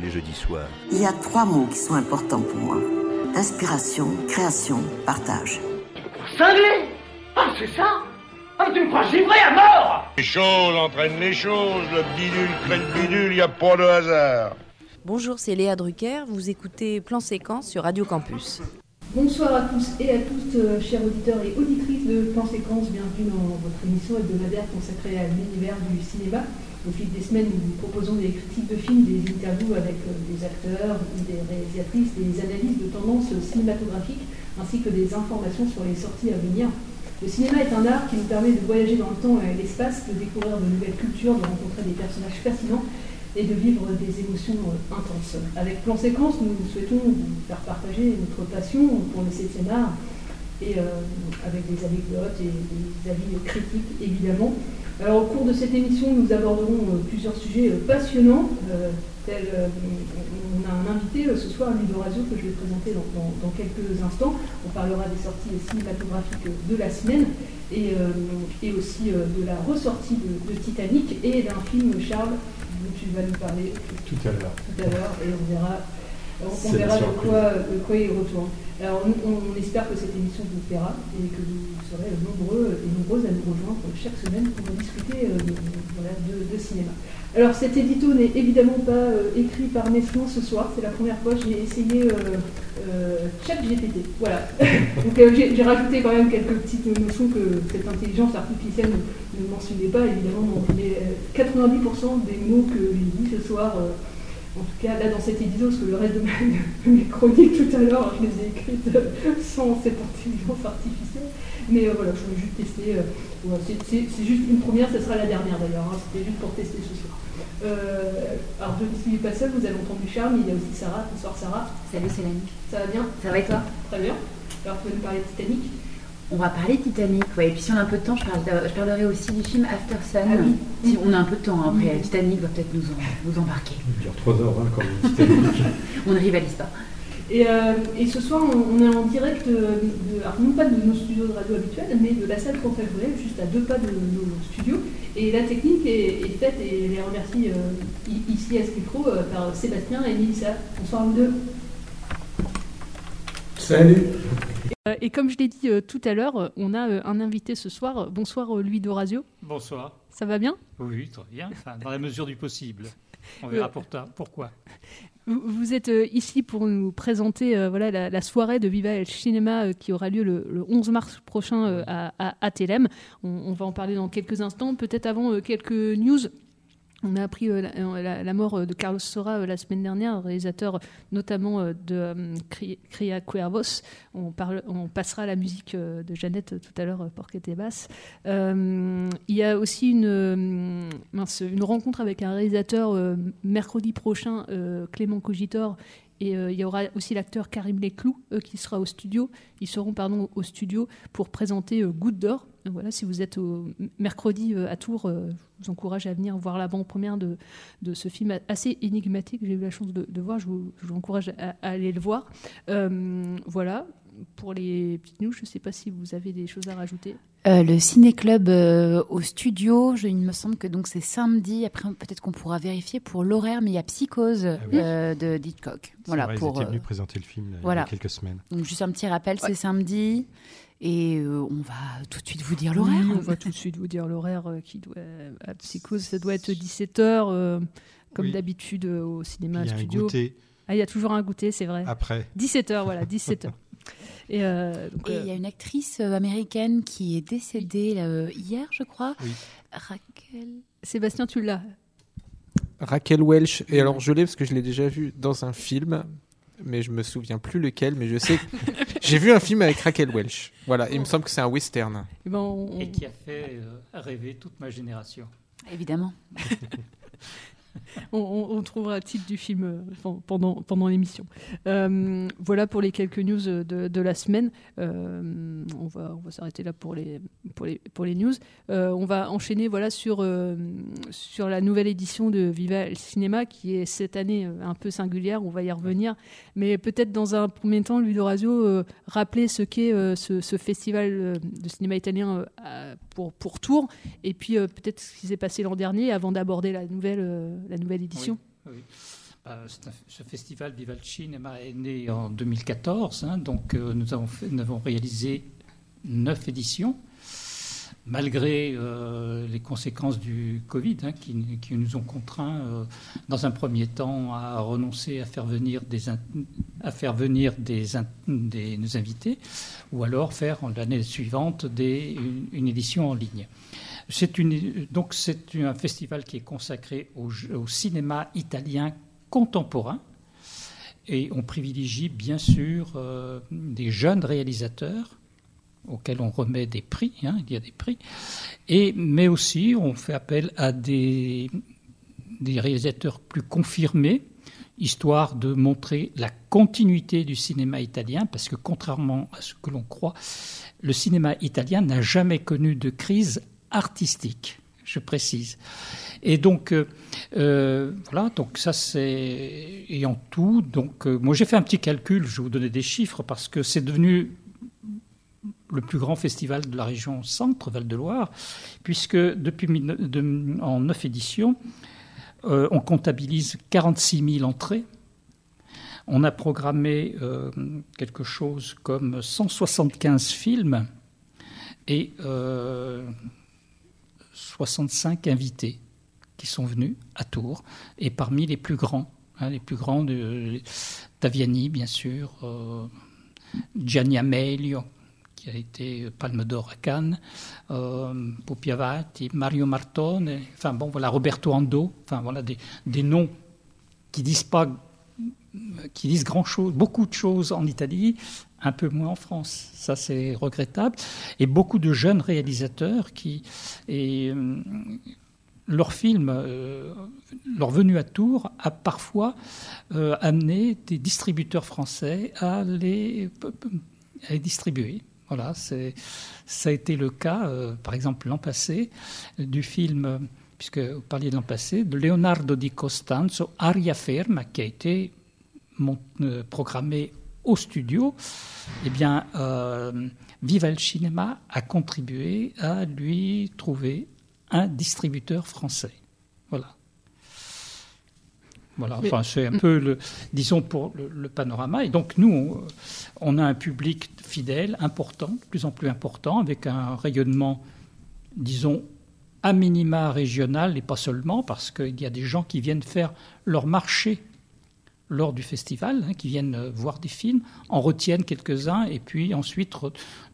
Tous les jeudis soirs. Il y a trois mots qui sont importants pour moi. Inspiration, création, partage. Cinglé Ah c'est ça Ah tu me crois givré à mort Les choses entraînent les choses, le bidule crée le bidule, y a pas de hasard. Bonjour, c'est Léa Drucker, vous écoutez Plan Séquence sur Radio Campus. Bonsoir à tous et à toutes, euh, chers auditeurs et auditrices de Plan Séquence. Bienvenue dans votre émission hebdomadaire consacrée à l'univers du cinéma. Au fil des semaines, nous proposons des critiques de films, des interviews avec euh, des acteurs, des réalisatrices, des analyses de tendances cinématographiques, ainsi que des informations sur les sorties à venir. Le cinéma est un art qui nous permet de voyager dans le temps et l'espace, de découvrir de nouvelles cultures, de rencontrer des personnages fascinants et de vivre des émotions euh, intenses. Avec Plan Séquence, nous souhaitons vous faire partager notre passion pour le 7 art et euh, avec des anecdotes et des avis critiques évidemment. Alors au cours de cette émission, nous aborderons euh, plusieurs sujets euh, passionnants. tels, euh, on a un invité ce soir, Ludo Razio, que je vais présenter dans, dans- dans quelques instants. On parlera des sorties cinématographiques de la semaine et, et aussi de la ressortie de, de Titanic et d'un film, Charles, dont tu vas nous parler Tout à l'heure. tout à l'heure et on verra, on, quoi, de quoi il retourne. Alors on, espère que cette émission vous plaira et que vous serez nombreux et nombreuses à nous rejoindre chaque semaine pour discuter euh, de, cinéma. Alors cet édito n'est évidemment pas euh, écrit par mes soins ce soir, c'est la première fois que j'ai essayé euh, euh, ChatGPT. Voilà. Donc euh, j'ai rajouté quand même quelques petites notions que cette intelligence artificielle ne, mentionnait pas évidemment dans les euh, 90% des mots que j'ai dit ce soir. En tout cas, là, dans cet édito, parce que le reste de, ma- de mes chroniques tout à l'heure, je les ai écrites euh, sans cette intelligence artificielle. Mais euh, voilà, je voulais juste tester. euh, c'est- juste une première, ce sera la dernière d'ailleurs. hein, C'était juste pour tester ce soir. Euh, alors, je ne suis pas seule, vous avez entendu Charles, mais il y a aussi Sarah. Bonsoir Sarah. Salut Céline. Ça va bien? Ça va et toi? Très bien. Alors, tu vas nous parler de Titanic? On va parler de Titanic, ouais. Et puis si on a un peu de temps, je, parle de- je parlerai aussi du film After Sun. Ah oui. Si on a un peu de temps, hein, après Oui. Titanic va peut-être nous, en- nous embarquer. Il dure 3 heures 20 quand même, Titanic. On ne rivalise pas. Et, euh, et ce soir, on, on est en direct, euh, de, alors non pas de nos studios de radio habituels, mais de la salle Cantal juste à deux pas de nos studios. Et la technique est, est faite, et je les remercie euh, ici à ce micro euh, par Sébastien et Mélissa. Bonsoir vous deux. Salut Euh, Et comme je l'ai dit euh, tout à l'heure, euh, on a euh, un invité ce soir. Bonsoir euh, Louis Dorazio. Bonsoir. Ça va bien? Oui, très bien. Enfin, dans la mesure du possible. On verra pour ta- pourquoi. Vous, vous êtes euh, ici pour nous présenter euh, voilà, la, la soirée de Viva el Cinema euh, qui aura lieu le, le 11 mars prochain euh, à, à, à Télém. On, on va en parler dans quelques instants. Peut-être avant euh, quelques news. On a appris euh, la, la- mort euh, de Carlos Sora euh, la semaine dernière, réalisateur notamment euh, de euh, Cri- Cria Cuervos. On, passera à la musique euh, de Jeannette euh, tout à l'heure, euh, Porquette et Basse. Euh, il y a aussi une, euh, une rencontre avec un réalisateur euh, mercredi prochain, euh, Clément Cogitor. Et euh, il y aura aussi l'acteur Karim Leclou euh, qui sera au studio. Ils seront pardon, au studio pour présenter euh, Goutte d'or. Voilà, si vous êtes au mercredi à Tours, je vous encourage à venir voir l'avant-première de, de ce film assez énigmatique. J'ai eu la chance de, voir. Je vous, encourage à, aller le voir. Voilà. Pour les petites news, je ne sais pas si vous avez des choses à rajouter. Euh, le ciné-club euh, au studio, je- il me semble que donc c'est samedi. Après, peut-être qu'on pourra vérifier pour l'horaire, mais il y a Psychose oui. euh, de Hitchcock. Voilà Voilà, pour. ils étaient venus présenter le film voilà. il y a quelques semaines. Donc juste un petit rappel, c'est samedi. Et euh, on va tout de suite vous dire l'horaire. Oui, on va tout de suite vous dire l'horaire euh, qui doit à Psychose, ça doit être 17h comme Oui. d'habitude euh, au cinéma Il y a un studio. goûter. Ah, il y a toujours un goûter, c'est vrai. Après. 17h, voilà, 17h. Et euh, euh, il y a une actrice euh, américaine qui est décédée là, euh, hier, je crois. Oui. Raquel. Sébastien, tu l'as. Raquel Welch. Et alors, je l'ai parce que je l'ai déjà vu dans un film, mais je me souviens plus lequel. Mais je sais que j'ai vu un film avec Raquel Welch. Voilà, il me semble que c'est un western. Eh ben, on- Et qui a fait euh, rêver toute ma génération. Évidemment. on, trouvera le titre du film euh, pen- pendant, pendant l'émission. Euh, voilà pour les quelques news de, de la semaine. Euh, on va, on va s'arrêter là pour les, pour les, pour les news. On va enchaîner voilà, sur, sur la nouvelle édition de Viva el Cinéma qui est cette année un peu singulière. On va y revenir. Mais peut-être dans un premier temps, Ludo Razio, rappeler ce qu'est ce, ce festival de cinéma italien pour, pour Tours et puis peut-être ce qui s'est passé l'an dernier avant d'aborder la nouvelle, la nouvelle édition. Un- ce festival Cinema est né en 2014, hein, donc euh, nous, avons réalisé neuf éditions, malgré euh, les conséquences du Covid hein, qui, nous ont contraints, euh, dans un premier temps, à renoncer à faire venir des, nos invités, ou alors faire l'année suivante une édition en ligne. C'est donc c'est un festival qui est consacré au, cinéma italien contemporain. Et on privilégie bien sûr euh, des jeunes réalisateurs auxquels on remet des prix, hein, il y a des prix, mais aussi on fait appel à des, des réalisateurs plus confirmés, histoire de montrer la continuité du cinéma italien, parce que contrairement à ce que l'on croit, le cinéma italien n'a jamais connu de crise artistique, je précise. Et donc, euh, euh, voilà, donc ça c'est. Et en tout, donc, euh, moi j'ai fait un petit calcul, je vais vous donner des chiffres, parce que c'est devenu le plus grand festival de la région centre, Val-de-Loire, puisque depuis en neuf éditions, on comptabilise 46 000 entrées. On a programmé quelque chose comme 175 films et 65 invités qui sont venus à Tours, et parmi les plus grands, hein, les plus grands, de, Taviani bien sûr, euh, Gianni Amelio, qui a été Palme d'Or à Cannes, euh, Mario Martone, enfin bon voilà, Roberto Ando, enfin voilà des, des noms qui disent pas qui disent grand chose, beaucoup de choses en Italie, un peu moins en France. Ça, c'est regrettable. Et beaucoup de jeunes réalisateurs qui, et, euh, leur film, euh, leur venue à Tours a parfois euh, amené des distributeurs français à les, à les distribuer. Voilà, ça a été le cas, par exemple, l'an passé, du film, puisque vous parliez de l'an passé, de Leonardo di Costanzo, Aria Ferma, qui a été programmé au studio. Eh bien, euh, Viva el Cinema a contribué à lui trouver un distributeur français. Voilà. Voilà, Mais- enfin, c'est un peu, le, disons, pour le, le panorama. Et donc, nous, on, on a un public fidèle, important, de plus en plus important, avec un rayonnement, disons, à minima régional, et pas seulement, parce qu'il y a des gens qui viennent faire leur marché lors du festival, hein, qui viennent euh, voir des films, en retiennent quelques-uns, et puis ensuite,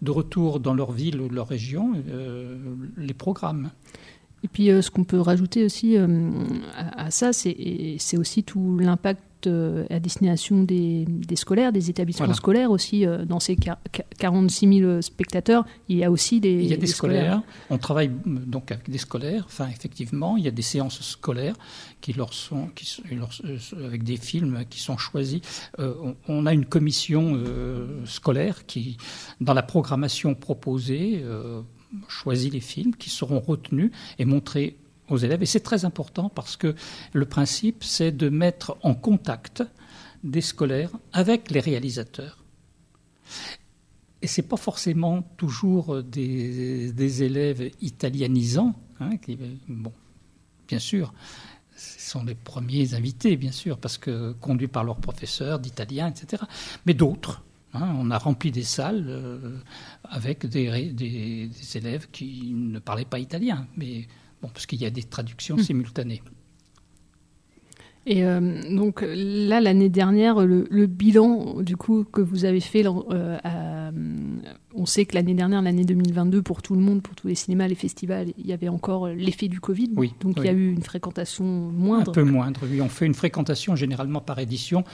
de retour dans leur ville ou leur région, euh, les programmes. Et puis, euh, ce qu'on peut rajouter aussi euh, à, à ça, c'est aussi tout l'impact euh, à destination des, des scolaires, des établissements Voilà. scolaires aussi. dans ces quar- quar- 46 000 spectateurs, il y a aussi des, Il y a des, des scolaires. On travaille donc avec des scolaires. Enfin, effectivement, il y a des séances scolaires qui leur sont, qui sont- leur- avec des films qui sont choisis. On, on a une commission scolaire qui, dans la programmation proposée, choisit les films qui seront retenus et montrés aux élèves. Et c'est très important parce que le principe, c'est de mettre en contact des scolaires avec les réalisateurs. Et c'est pas forcément toujours des, des élèves italianisants, hein, qui, bon, bien sûr, ce sont les premiers invités, bien sûr, parce que conduits par leurs professeurs d'italien, etc. Mais d'autres. Hein, on a rempli des salles euh, avec des, ré- des- des élèves qui ne parlaient pas italien, mais bon, parce qu'il y a des traductions Mm. simultanées. Et euh, donc là, l'année dernière, le, le bilan du coup que vous avez fait, euh, à- on sait que l'année dernière, l'année 2022, pour tout le monde, pour tous les cinémas, les festivals, il y avait encore l'effet du Covid. Oui, donc il y a eu une fréquentation moindre. Un peu moindre, oui. On fait une fréquentation généralement par édition.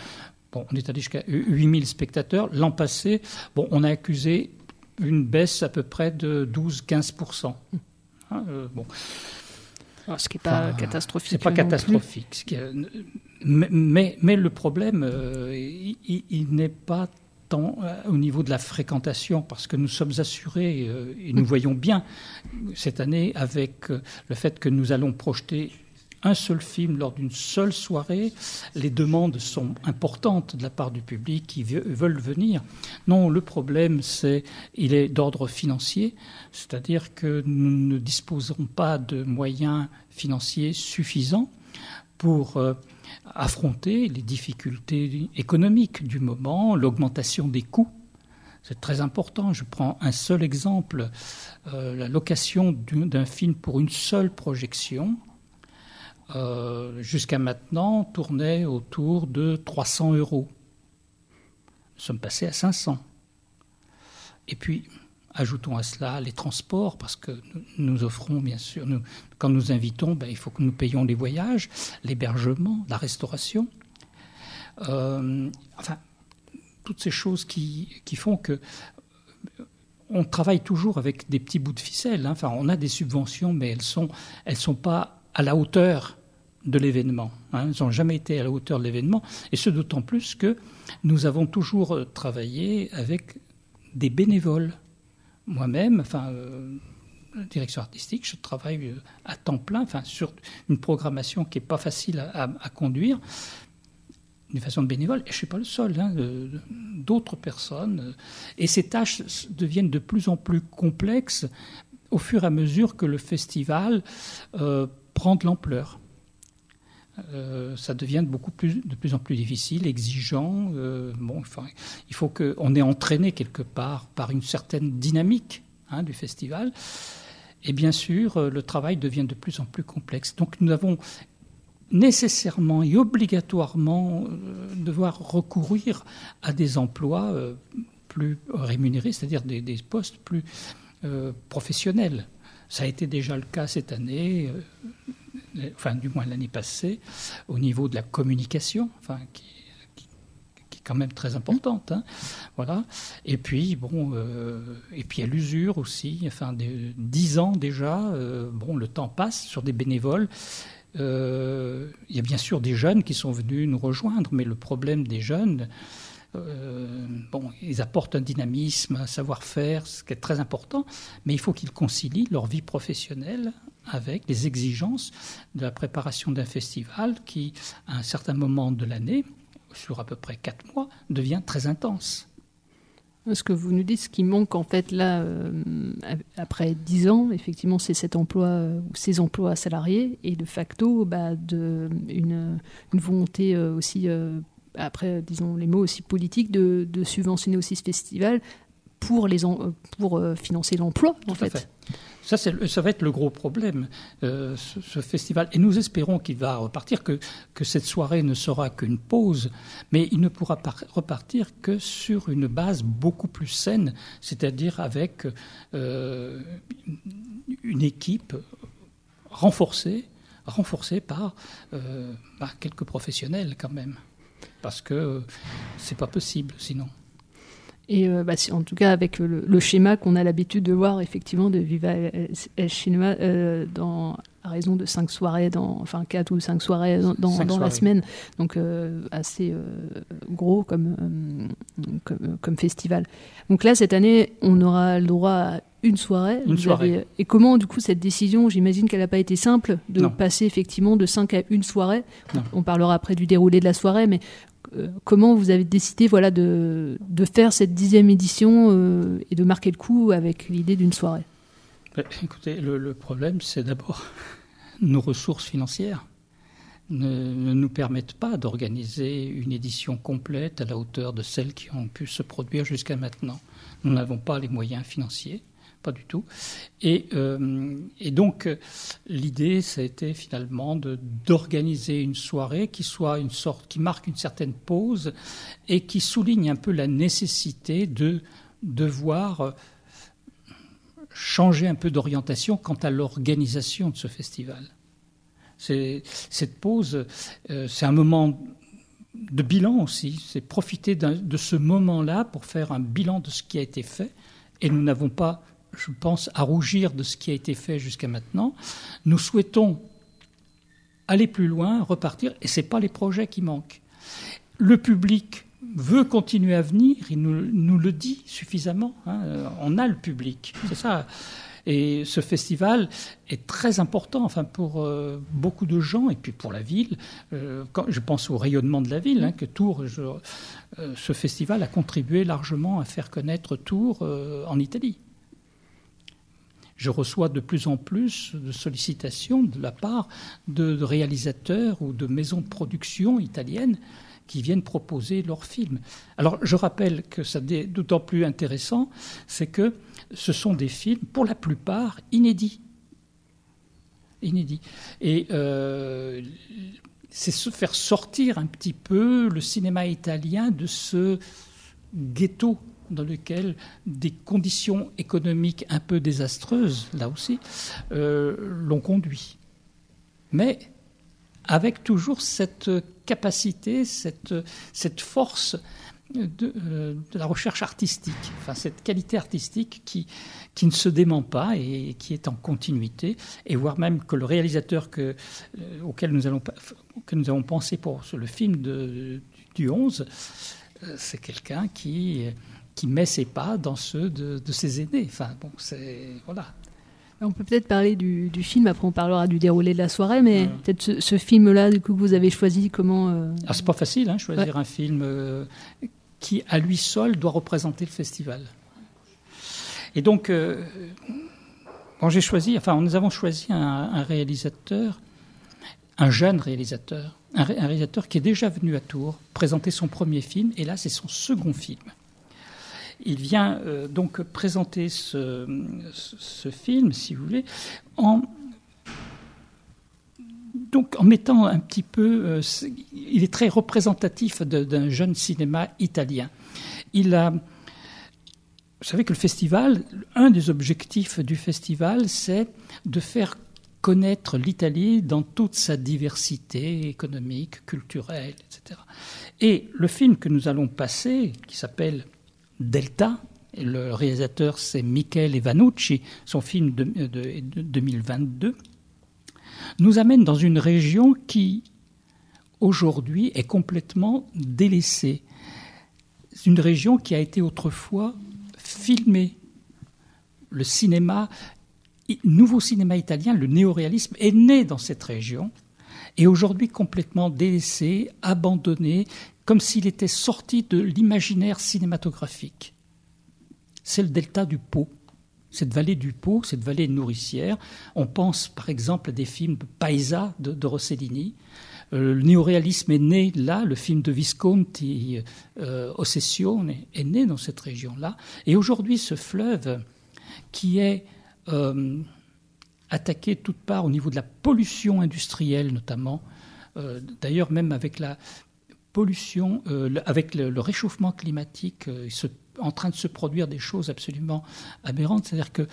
Bon, on est allé jusqu'à 8000 spectateurs. L'an passé, bon, on a accusé une baisse à peu près de 12-15%. Hein, euh, bon. Alors, ce qui n'est pas Enfin, catastrophique. C'est pas plus. catastrophique. Qui est- mais, mais, mais le problème, euh, il, il- n'est pas tant euh, au niveau de la fréquentation, parce que nous sommes assurés euh, et nous voyons bien cette année avec euh, le fait que nous allons projeter un seul film lors d'une seule soirée, les demandes sont importantes de la part du public qui ve- veulent venir. Non, le problème, c'est il est d'ordre financier, c'est-à-dire que nous ne disposerons pas de moyens financiers suffisants pour euh, affronter les difficultés économiques du moment, l'augmentation des coûts. C'est très important. Je prends un seul exemple. Euh, la location du- d'un film pour une seule projection, euh, jusqu'à maintenant, tournait autour de 300 euros. Nous sommes passés à 500. Et puis, ajoutons à cela les transports, parce que nous, offrons, bien sûr, nous- quand nous invitons, ben, il faut que nous payions les voyages, l'hébergement, la restauration. Euh, enfin, toutes ces choses qui, qui font que euh, on travaille toujours avec des petits bouts de ficelle. hein. Enfin, on a des subventions, mais elles sont, elles sont pas à la hauteur de l'événement. hein. Elles n'ont jamais été à la hauteur de l'événement, et ce d'autant plus que nous avons toujours euh, travaillé avec des bénévoles. Moi-même, enfin, euh, la direction artistique, je travaille euh, à temps plein, enfin, sur une programmation qui n'est pas facile à, conduire d'une façon de bénévole, et je ne suis pas le seul, hein, d'autres personnes. Et ces tâches deviennent de plus en plus complexes au fur et à mesure que le festival prend de l'ampleur. Euh, ça devient beaucoup plus, de plus en plus difficile, exigeant. euh, bon, enfin, il faut qu'on est entraîné quelque part par une certaine dynamique hein, du festival. Et bien sûr, euh, le travail devient de plus en plus complexe. Donc nous avons nécessairement et obligatoirement devoir recourir à des emplois plus rémunérés, c'est-à-dire des, postes plus professionnels. Ça a été déjà le cas cette année, euh, enfin du moins l'année passée, au niveau de la communication, enfin, qui, est quand même très importante. hein. Voilà. Et puis, bon, euh, et puis à l'usure aussi, enfin, dix ans déjà, euh, bon, le temps passe sur des bénévoles. Il y a bien sûr des jeunes qui sont venus nous rejoindre, mais le problème des jeunes, euh, bon, ils apportent un dynamisme, un savoir-faire, ce qui est très important, mais il faut qu'ils concilient leur vie professionnelle avec les exigences de la préparation d'un festival qui, à un certain moment de l'année, sur à peu près quatre mois, devient très intense. Ce que vous nous dites, ce qui manque en fait là, euh, après 10 ans, effectivement, c'est cet emploi euh, ces emplois salariés et de facto bah, une, volonté euh, aussi, euh, après, disons les mots aussi politiques, de, de subventionner aussi ce festival pour, les en- pour euh, financer l'emploi en fait. fait. Ça, ça va être le gros problème, euh, ce, ce festival. Et nous espérons qu'il va repartir, que, que cette soirée ne sera qu'une pause, mais il ne pourra par- repartir que sur une base beaucoup plus saine, c'est-à-dire avec euh, une équipe renforcée, renforcée par, euh, par quelques professionnels quand même. Parce que euh, c'est pas possible sinon. Et euh, bah, en tout cas, avec le, le schéma qu'on a l'habitude de voir, effectivement, de Viva El, euh, dans, à raison de cinq soirées, dans, enfin quatre ou cinq soirées dans, dans- la semaine, donc euh, assez gros comme, comme, comme festival. Donc là, cette année, on aura le droit à une soirée. Une soirée. avez- et comment, du coup, cette décision, j'imagine qu'elle n'a pas été simple, de Non. passer effectivement de cinq à une soirée. Non. On parlera après du déroulé de la soirée, mais comment vous avez décidé voilà, de, faire cette dixième édition euh, et de marquer le coup avec l'idée d'une soirée? Ben, Écoutez, le, problème, c'est d'abord nos ressources financières ne nous permettent pas d'organiser une édition complète à la hauteur de celles qui ont pu se produire jusqu'à maintenant. Nous n'avons pas les moyens financiers pas du tout. Et, euh, et donc, euh, l'idée, ça a été finalement d'organiser une soirée qui soit une sorte, qui marque une certaine pause et qui souligne un peu la nécessité de devoir euh, changer un peu d'orientation quant à l'organisation de ce festival. Cette pause, c'est un moment de bilan aussi. C'est profiter de ce moment-là pour faire un bilan de ce qui a été fait. Et nous n'avons pas, je pense, à rougir de ce qui a été fait jusqu'à maintenant. Nous souhaitons aller plus loin, repartir, et ce n'est pas les projets qui manquent. Le public veut continuer à venir, il nous, le dit suffisamment. hein. Euh, On a le public, c'est ça. Et ce festival est très important, enfin pour euh, beaucoup de gens et puis pour la ville. Euh, je pense au rayonnement de la ville, hein, que Tours, ce festival a contribué largement à faire connaître Tours en Italie. Je reçois de plus en plus de sollicitations de la part de, réalisateurs ou de maisons de production italiennes qui viennent proposer leurs films. Alors je rappelle que ça est d'autant plus intéressant, c'est que ce sont des films, pour la plupart, inédits. Inédits. Et euh, c'est se faire sortir un petit peu le cinéma italien de ce ghetto dans lequel des conditions économiques un peu désastreuses, là aussi, euh, l'ont conduit. Mais avec toujours cette capacité, cette, cette force de, euh, de la recherche artistique, enfin cette qualité artistique qui, qui ne se dément pas et qui est en continuité, et voire même que le réalisateur que, euh, auquel, nous allons, auquel nous avons pensé pour le film du 11, euh, c'est quelqu'un qui, qui met ses pas dans ceux de, de ses aînés. Enfin, bon, c'est. Voilà. On peut peut-être parler du, du, film, après on parlera du déroulé de la soirée, mais peut-être ce, ce film-là, du coup, que vous avez choisi, comment... Euh... Ah, c'est pas facile, hein, choisir ouais. un film euh, qui, à lui seul, doit représenter le festival. Et donc, euh, quand j'ai choisi, enfin, nous avons choisi un, un, réalisateur, un jeune réalisateur, un, un réalisateur qui est déjà venu à Tours présenter son premier film, et là, c'est son second film. Il vient euh, donc présenter ce, film, si vous voulez, en, donc, en mettant un petit peu. Euh, il est très représentatif d'un jeune cinéma italien. Il a. Vous savez que le festival, un des objectifs du festival, c'est de faire connaître l'Italie dans toute sa diversité économique, culturelle, etc. Et le film que nous allons passer, qui s'appelle Delta. Le réalisateur, c'est Michele Ivanucci, son film de, de, de, 2022, nous amène dans une région qui, aujourd'hui, est complètement délaissée. C'est une région qui a été autrefois filmée. Le cinéma, nouveau cinéma italien, le néoréalisme, est né dans cette région et aujourd'hui complètement délaissé, abandonné, comme s'il était sorti de l'imaginaire cinématographique. C'est le delta du Pô, cette vallée du Pô, cette vallée nourricière. On pense par exemple à des films de Paisa de, de Rossellini. Euh, le néoréalisme est né là, le film de Visconti, euh, Ossessione, est né dans cette région-là. Et aujourd'hui, ce fleuve qui est euh, attaqué de toutes parts au niveau de la pollution industrielle notamment, euh, d'ailleurs même avec la pollution, euh, avec le, réchauffement climatique, euh, en train de se produire des choses absolument aberrantes. C'est-à-dire que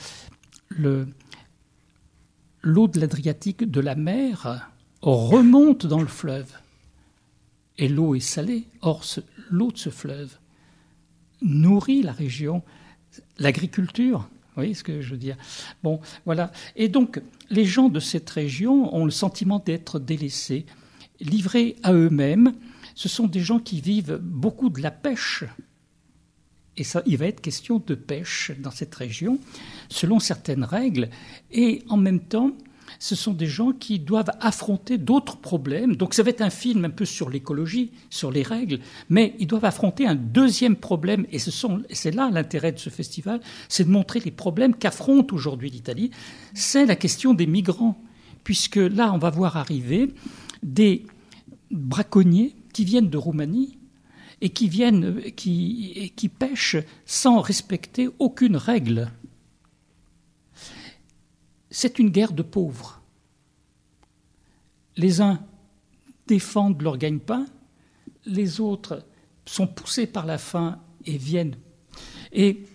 l'eau de l'Adriatique, de la mer, remonte dans le fleuve. Et l'eau est salée. Or, l'eau de ce fleuve nourrit la région, l'agriculture. Vous voyez ce que je veux dire Bon, voilà. Et donc, les gens de cette région ont le sentiment d'être délaissés, livrés à eux-mêmes ce sont des gens qui vivent beaucoup de la pêche. Et ça, il va être question de pêche dans cette région, selon certaines règles. Et en même temps, ce sont des gens qui doivent affronter d'autres problèmes. Donc ça va être un film un peu sur l'écologie, sur les règles, mais ils doivent affronter un deuxième problème. Et c'est là l'intérêt de ce festival, c'est de montrer les problèmes qu'affronte aujourd'hui l'Italie. C'est la question des migrants, puisque là, on va voir arriver des braconniers qui viennent de Roumanie et qui viennent, qui, pêchent sans respecter aucune règle. c'est une guerre de pauvres. Les uns défendent leur gagne-pain, les autres sont poussés par la faim et viennent. Et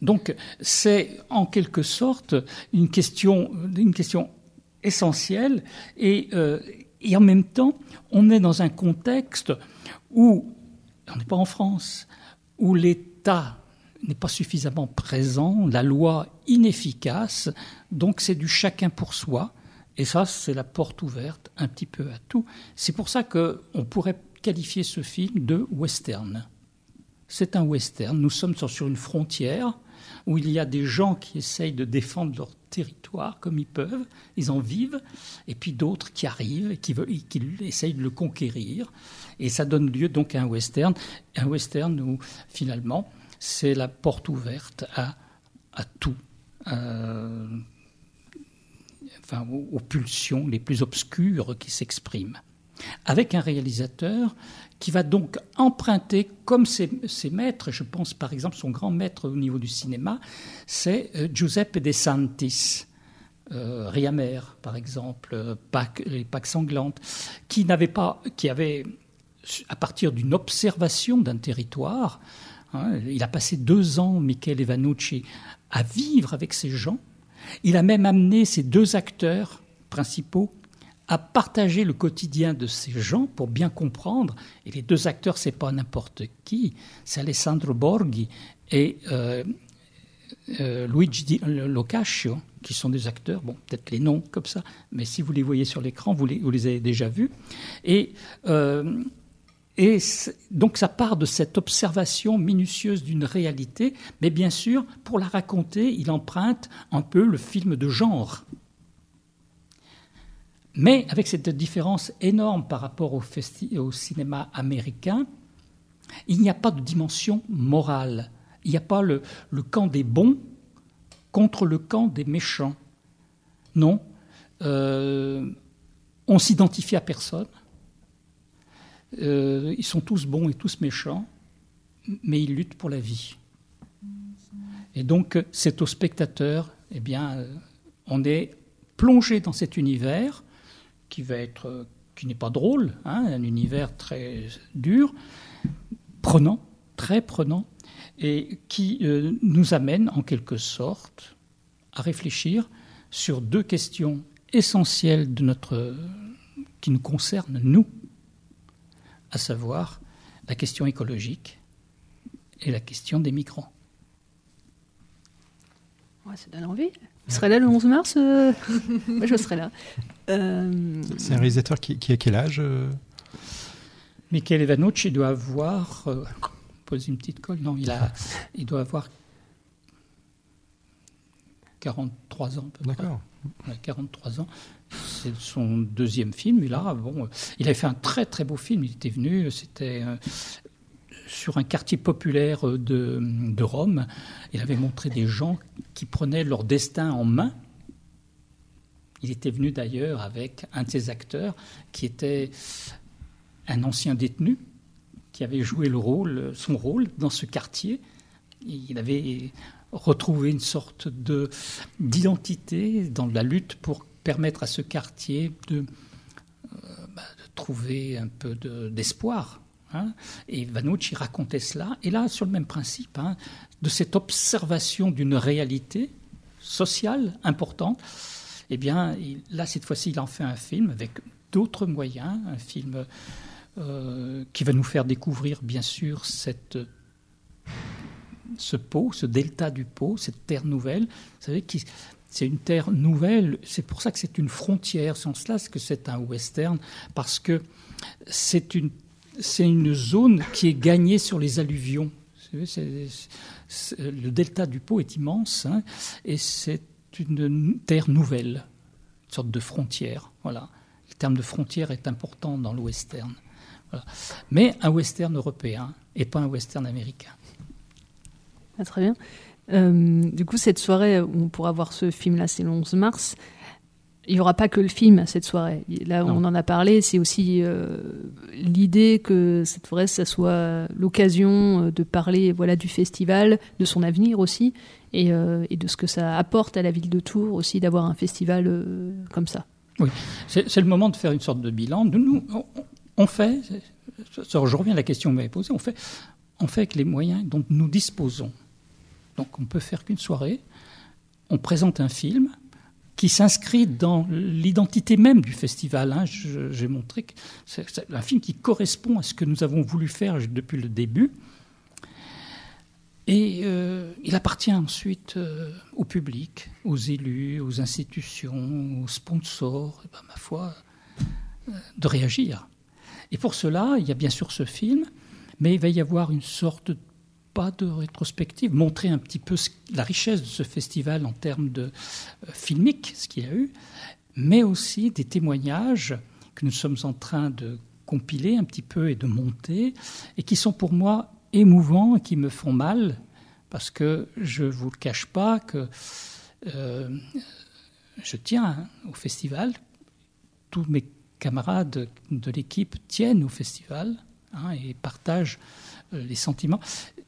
donc, c'est en quelque sorte une question, une question essentielle et, euh, et en même temps, on est dans un contexte où, on n'est pas en France, où l'État n'est pas suffisamment présent, la loi inefficace, donc c'est du chacun pour soi. Et ça, c'est la porte ouverte un petit peu à tout. C'est pour ça qu'on pourrait qualifier ce film de western. C'est un western. Nous sommes sur une frontière où il y a des gens qui essayent de défendre leur territoire comme ils peuvent, ils en vivent, et puis d'autres qui arrivent et qui, veulent, qui essayent de le conquérir. Et ça donne lieu donc à un western, un western où finalement c'est la porte ouverte à, à tout, euh, enfin, aux, aux pulsions les plus obscures qui s'expriment avec un réalisateur qui va donc emprunter comme ses, maîtres, je pense par exemple son grand maître au niveau du cinéma, c'est euh, Giuseppe De Santis. Euh, Riamer, par exemple, euh, Pâques, les Pâques sanglantes, qui n'avait pas, qui avait, à partir d'une observation d'un territoire, hein, il a passé deux ans, Michele Ivanucci, à vivre avec ces gens. Il a même amené ces deux acteurs principaux à partager le quotidien de ces gens pour bien comprendre. Et les deux acteurs, c'est pas n'importe qui, c'est Alessandro Borghi et euh, euh, Luigi Locascio, qui sont des acteurs, bon, peut-être les noms comme ça, mais si vous les voyez sur l'écran, vous les, avez déjà vus. Et, euh, et donc ça part de cette observation minutieuse d'une réalité, mais bien sûr, pour la raconter, il emprunte un peu le film de genre. Mais avec cette différence énorme par rapport au, au cinéma américain, il n'y a pas de dimension morale. Il n'y a pas le, camp des bons contre le camp des méchants. Non. Euh, on s'identifie à personne. Euh, ils sont tous bons et tous méchants, mais ils luttent pour la vie. Et donc, c'est au spectateur, eh bien, euh, on est plongé dans cet univers qui va être qui n'est pas drôle, hein, un univers très dur, prenant, très prenant, et qui euh, nous amène en quelque sorte à réfléchir sur deux questions essentielles de notre, qui nous concernent nous, à savoir la question écologique et la question des migrants. Ça donne envie. Vous serez là le 11 mars euh... Moi, je serai là. Euh... C'est un réalisateur qui, qui, a quel âge euh... Michele Vanucci doit avoir. Euh, pose une petite colle. Non, il, a, il doit avoir 43 ans. D'accord. 43 ans. C'est son deuxième film. Et là, bon, il avait fait un très très beau film. Il était venu, c'était sur un quartier populaire de, de, Rome. Il avait montré des gens qui prenaient leur destin en main. Il était venu d'ailleurs avec un de ses acteurs qui était un ancien détenu qui avait joué son rôle dans ce quartier. Il avait retrouvé une sorte de d'identité dans la lutte pour permettre à ce quartier de, euh, bah, trouver un peu d'espoir. Hein et Vanucci racontait cela. Et là, sur le même principe, hein, de cette observation d'une réalité sociale importante, eh bien, là, cette fois-ci, il en fait un film avec d'autres moyens, un film euh, qui va nous faire découvrir, bien sûr, cette, ce pot, ce delta du pot, cette terre nouvelle. Vous savez, qui, c'est une terre nouvelle. C'est pour ça que c'est une frontière. Sans cela, que c'est un western, parce que c'est une c'est une zone qui est gagnée sur les alluvions. C'est, c'est, le delta du Pô est immense hein, et c'est une terre nouvelle, une sorte de frontière. Voilà. Le terme de frontière est important dans le western. Voilà. Mais un western européen et pas un western américain. Ah, très bien. Euh, du coup, cette soirée où on pourra voir ce film-là, c'est le 11 mars il n'y aura pas que le film à cette soirée. Là, non. on en a parlé, c'est aussi euh, l'idée que cette forêt, ça soit l'occasion euh, de parler voilà, du festival, de son avenir aussi, et, euh, et, de ce que ça apporte à la ville de Tours aussi d'avoir un festival euh, comme ça. Oui, c'est le moment de faire une sorte de bilan. Nous, on, fait, je reviens à la question que vous m'avez posée, on fait, on fait avec les moyens dont nous disposons. Donc on peut faire qu'une soirée, on présente un film, qui s'inscrit dans l'identité même du festival. Hein. J'ai montré que c'est un film qui correspond à ce que nous avons voulu faire depuis le début. Et euh, il appartient ensuite euh, au public, aux élus, aux institutions, aux sponsors, et ben, ma foi, euh, de réagir. Et pour cela, il y a bien sûr ce film, mais il va y avoir une sorte pas de rétrospective, montrer un petit peu la richesse de ce festival en termes de filmique, ce qu'il y a eu, mais aussi des témoignages que nous sommes en train de compiler un petit peu et de monter, et qui sont pour moi émouvants qui me font mal, parce que je ne vous le cache pas que euh, je tiens au festival, tous mes camarades de l'équipe tiennent au festival hein, et partagent euh, les sentiments.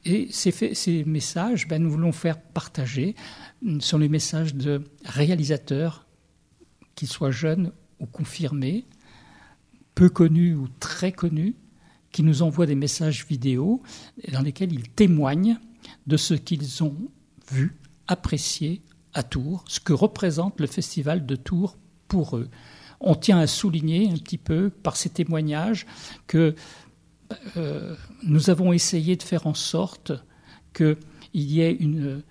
Et ces, ces messages, ben, nous voulons faire partager, sont les messages de réalisateurs, qu'ils soient jeunes ou confirmés, peu connus ou très connus, qui nous envoient des messages vidéo dans lesquels ils témoignent de ce qu'ils ont vu, apprécié à Tours, ce que représente le festival de Tours pour eux. On tient à souligner un petit peu par ces témoignages que euh, nous avons essayé de faire en sorte qu'il y ait une,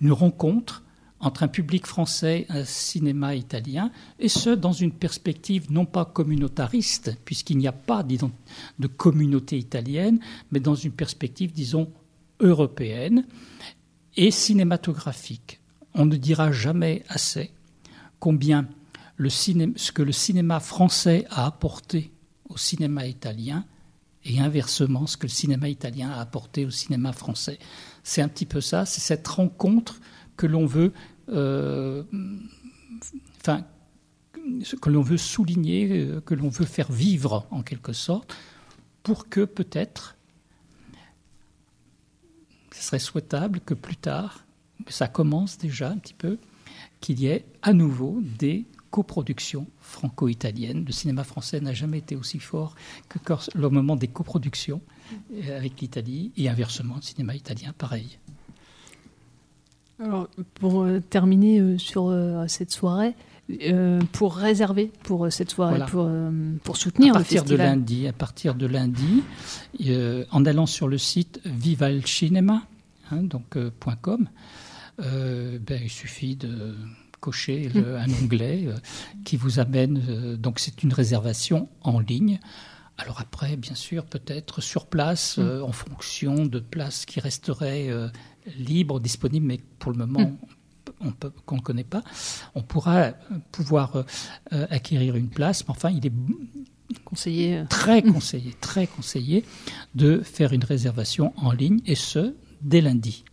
une rencontre entre un public français et un cinéma italien, et ce, dans une perspective non pas communautariste, puisqu'il n'y a pas de communauté italienne, mais dans une perspective, disons, européenne et cinématographique. On ne dira jamais assez combien le ce que le cinéma français a apporté au cinéma italien et inversement ce que le cinéma italien a apporté au cinéma français. C'est un petit peu ça, c'est cette rencontre que l'on veut, enfin, que l'on veut souligner, euh, que l'on veut faire vivre en quelque sorte, pour que peut-être ce serait souhaitable que plus tard, ça commence déjà un petit peu, qu'il y ait à nouveau des coproduction franco-italienne. Le cinéma français n'a jamais été aussi fort que le moment des coproductions euh, avec l'Italie et inversement, le cinéma italien, pareil. Alors, pour euh, terminer euh, sur cette soirée, pour réserver pour cette soirée, pour, pour soutenir à partir le festival. de lundi, à partir de lundi, en allant sur le site vivalcinema, hein, donc .com, ben, il suffit de cocher un onglet euh, qui vous amène. Euh, donc c'est une réservation en ligne. Alors après, bien sûr, peut-être sur place, mm. euh, en fonction de places qui resteraient libres, disponibles, mais pour le moment, mm. qu'on ne connaît pas, on pourra pouvoir acquérir une place. Mais enfin, il est conseillé. très conseillé, très conseillé de faire une réservation en ligne, et ce, dès lundi.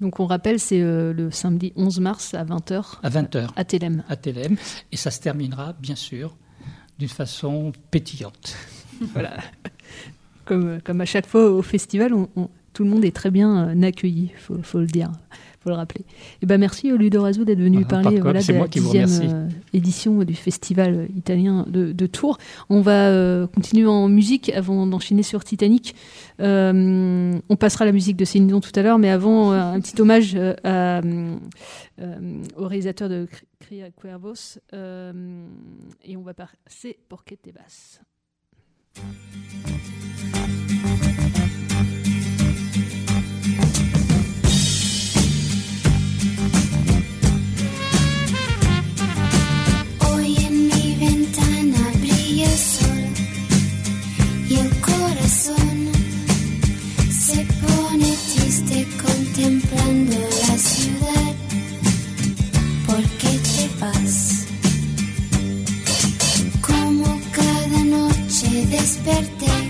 Donc on rappelle, c'est euh, le samedi 11 mars à 20h. À 20h. À Télém. À Télém. Et ça se terminera, bien sûr, d'une façon pétillante. voilà. Comme, comme à chaque fois au festival, tout le monde est très bien euh, accueilli, il faut, le dire faut le rappeler. Et eh ben merci d'être venu parler voilà, de la dixième euh, édition du festival italien de, Tours. On va euh, continuer en musique avant d'enchaîner sur Titanic. Euh, on passera la musique de Céline Dion tout à l'heure, mais avant un petit hommage au réalisateur de Cria Cuervos. et on va passer pour Quête Se pone triste contemplando la ciudad. ¿Por qué te vas? Como cada noche desperté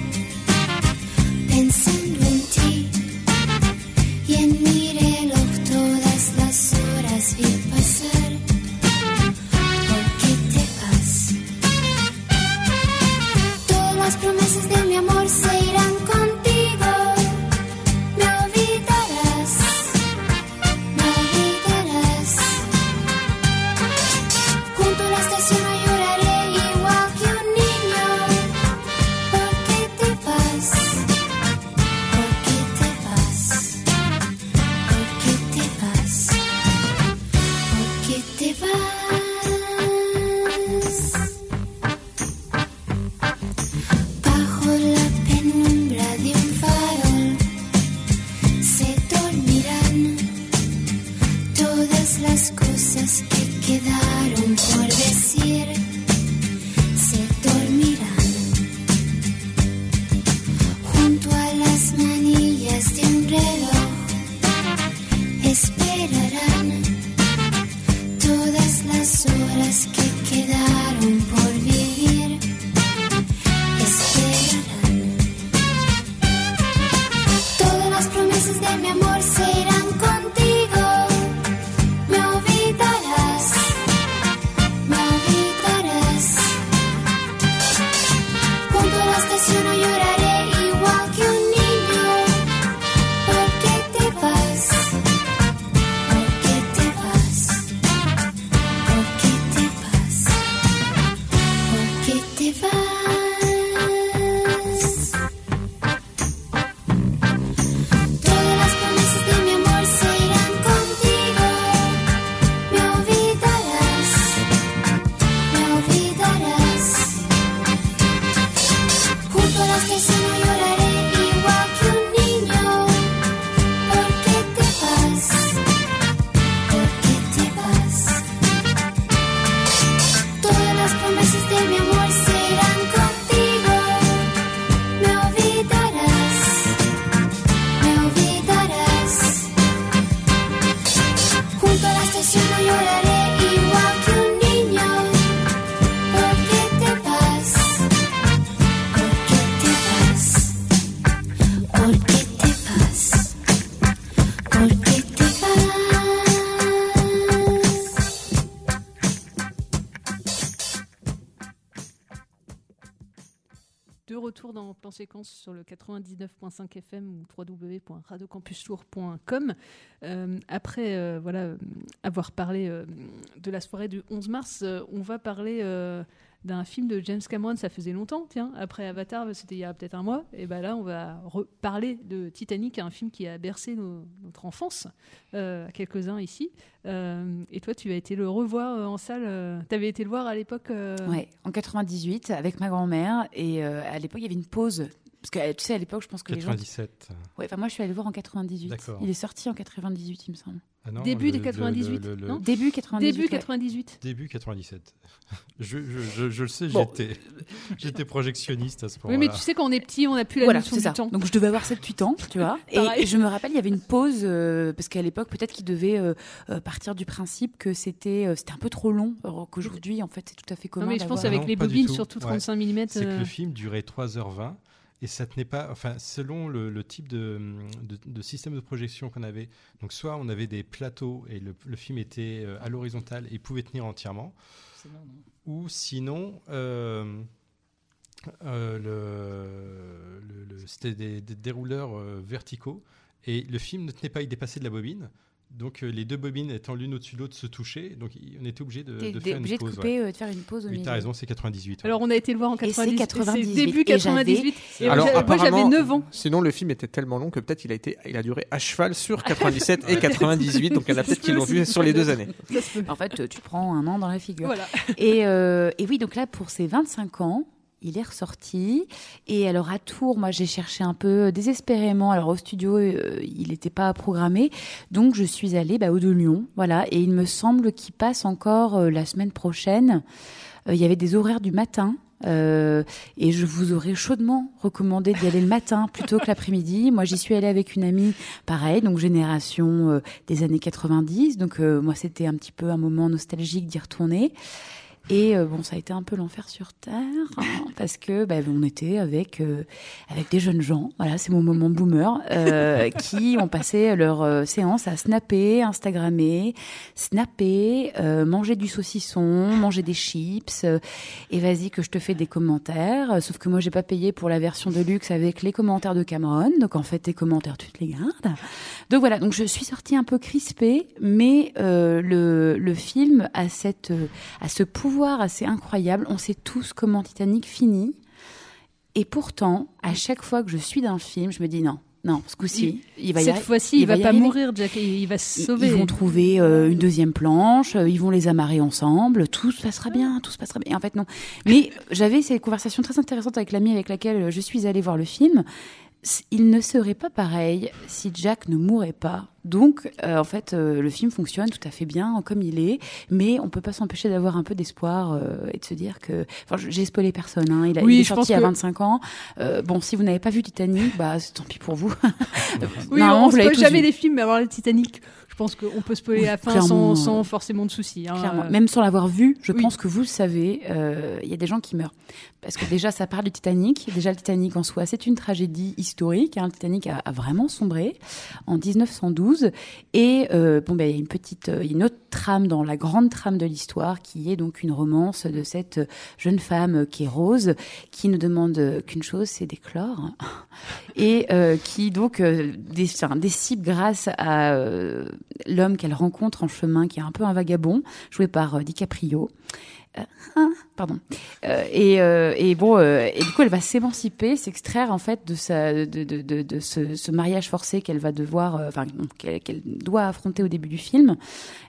Junto a Plan Séquence sur le 99.5 FM ou www.radiocampustour.com. Euh, après euh, voilà, avoir parlé euh, de la soirée du 11 mars, on va parler d'un film de James Cameron. Ça faisait longtemps, tiens. Après Avatar, c'était il y a peut-être un mois. Et ben là, on va reparler de Titanic, un film qui a bercé nos- notre enfance, euh, quelques-uns ici. Euh, et toi, tu as été le revoir euh, en salle. tu avais été le voir à l'époque euh, Ouais, en 98 avec ma grand-mère et euh, à l'époque il y avait une pause parce que tu sais à l'époque je pense que les gens 97. Ouais, enfin moi je suis allée le voir en 98. D'accord. Il est sorti en 98 il me semble. Ah non, Début le- des le- 98, le- le- non Début 98. Début ouais. 98. Début 97. Je, je, je, je le sais, Bon. j'étais, j'étais projectionniste à ce Oui, moment-là. mais tu sais, quand on est petit, on n'a plus la Voilà, notion du ça. temps. Donc je devais avoir 7-8 ans, tu vois. Pareil. et je me rappelle, il y avait une pause, euh, parce qu'à l'époque, peut-être qu'ils devaient euh, euh, partir du principe que c'était euh, c'était un peu trop long, alors qu'aujourd'hui, en fait, c'est tout à fait commun. mais je pense avec Non, les bobines, tout. surtout Ouais. 35 mm, C'est que euh. le film durait 3h20 et ça tenait pas. Enfin, selon le, le type de, de, de système de projection qu'on avait, donc soit on avait des plateaux et le, le film était euh, à l'horizontale et pouvait tenir entièrement, bon, ou sinon. euh, euh, le, c'était des, des dérouleurs verticaux et le film ne tenait pas, il dépassait de la bobine. Donc euh, les deux bobines étant l'une au-dessus de l'autre se touchaient, donc on était obligé de, de faire obligé une de pause. couper, ouais. euh, de faire une pause au Oui, milieu. t'as raison, c'est 98. ouais. Alors, on a été le voir en Et c'est 98. 98, c'est début et j'avais- 98. Et Alors moi, j'avais- moi, j'avais apparemment, 9 ans. sinon le film était tellement long que peut-être il a été, il a duré à cheval sur 97 et 98, donc il y en a peut-être qui l'ont vu sur les deux années. En fait, tu prends un an dans la figure. Voilà. Et, euh, et oui, donc là, pour ses 25 ans, il est ressorti. Et alors, à Tours, moi, j'ai cherché un peu désespérément. Alors, au studio, euh, il n'était pas programmé. Donc, je suis allée bah, au de Lyon. Voilà. Et il me semble qu'il passe encore euh, la semaine prochaine. Euh, il y avait des horaires du matin. Euh, et je vous aurais chaudement recommandé d'y aller le matin plutôt que l'après-midi. Moi, j'y suis allée avec une amie, pareil, donc génération des années 90. Donc, euh, moi, c'était un petit peu un moment nostalgique d'y retourner. Et euh, bon, ça a été un peu l'enfer sur terre hein, parce que bah, on était avec euh, avec des jeunes gens. Voilà, c'est mon moment boomer euh, qui ont passé leur euh, séance à snapper, instagrammer, snapper, euh, manger du saucisson, manger des chips. euh, et vas-y que je te fais des commentaires. Sauf que moi, j'ai pas payé pour la version de luxe avec les commentaires de Cameron. Donc en fait, tes commentaires, tu te les gardes. Donc voilà. Donc je suis sortie un peu crispée, mais euh, le le film a cette a ce pouvoir assez incroyable. On sait tous comment Titanic finit. Et pourtant, à chaque fois que je suis d'un film, je me dis non, non, ce coup-ci, il, va y Cette fois-ci, il, va, pas arriver. mourir, Jack. Il, va se sauver. Ils vont trouver euh, une deuxième planche, euh, ils vont les amarrer ensemble, tout se passera bien, tout se passera bien. Et en fait, non. Mais j'avais cette conversation très intéressante avec l'amie avec laquelle je suis allée voir le film. Il ne serait pas pareil si Jack ne mourait pas. Donc, euh, en fait, euh, le film fonctionne tout à fait bien comme il est, mais on peut pas s'empêcher d'avoir un peu d'espoir euh, et de se dire que. Enfin, j'ai spoilé personne. Hein. Il, a, Oui, il est sorti à que- 25 ans. Euh, bon, si vous n'avez pas vu Titanic, bah c'est tant pis pour vous. Oui, Normalement, on l'avez spoil jamais vu. les films, mais avoir le Titanic, je pense qu'on peut spoiler Oui, la fin sans, sans forcément de soucis. hein. Clairement. Même sans l'avoir vu, je Oui. pense que vous le savez, euh, il y a des gens qui meurent. Parce que déjà, ça parle du Titanic. Déjà, le Titanic en soi, c'est une tragédie historique. hein. Le Titanic a, a vraiment sombré en 1912. Et euh, bon, ben, il y a une petite, euh, une autre trame dans la grande trame de l'histoire, qui est donc une romance de cette jeune femme qui est Rose, qui ne demande qu'une chose, c'est d'éclore, et euh, qui donc décide grâce à l'homme qu'elle rencontre en chemin, qui est un peu un vagabond, joué par DiCaprio. Euh, hein, pardon. Euh, et, euh, et bon, euh, et du coup, elle va s'émanciper, s'extraire en fait de sa, de, de, de, de ce, ce mariage forcé qu'elle va devoir, enfin, qu'elle doit affronter au début du film.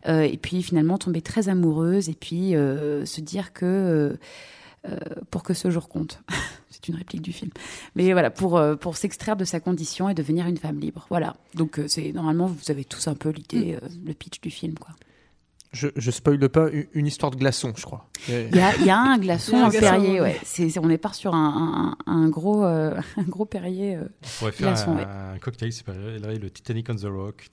Et puis finalement tomber très amoureuse et puis se dire que pour que ce jour compte. C'est une réplique du film. Mais voilà, pour, pour s'extraire de sa condition et devenir une femme libre. Voilà. Donc, c'est normalement, vous avez tous un peu l'idée, euh, le pitch du film, quoi. Je, je spoile pas une, histoire de glaçon, je crois. Il y a, il y a un glaçon un Perrier, ouais. c'est- on est part sur un, un, un gros, euh, un gros Perrier. euh, On pourrait faire glaçon, un, ouais. un cocktail, c'est le Titanic on the Rock.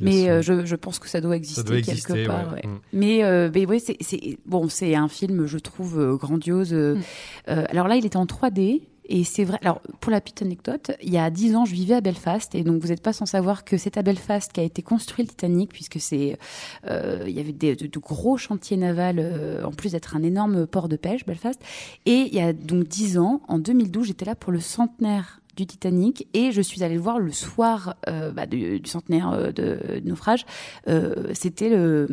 Mais euh, je, je pense que ça doit exister, doit exister, quelque part. ouais. ouais. Mm. Mais, euh, mais ouais, c'est, bon, c'est un film, je trouve euh, grandiose. Mm. euh, alors là, il était en 3D. Et c'est vrai. Alors, pour la petite anecdote, il y a 10 ans, je vivais à Belfast. Et donc, vous n'êtes pas sans savoir que c'est à Belfast qu'a été construit le Titanic, puisque c'est, euh, il y avait des, de, gros chantiers navals, euh, en plus d'être un énorme port de pêche, Belfast. Et il y a donc 10 ans, en 2012, j'étais là pour le centenaire du Titanic et je suis allée le voir le soir euh, bah, du, centenaire euh, de, naufrage. Euh, C'était le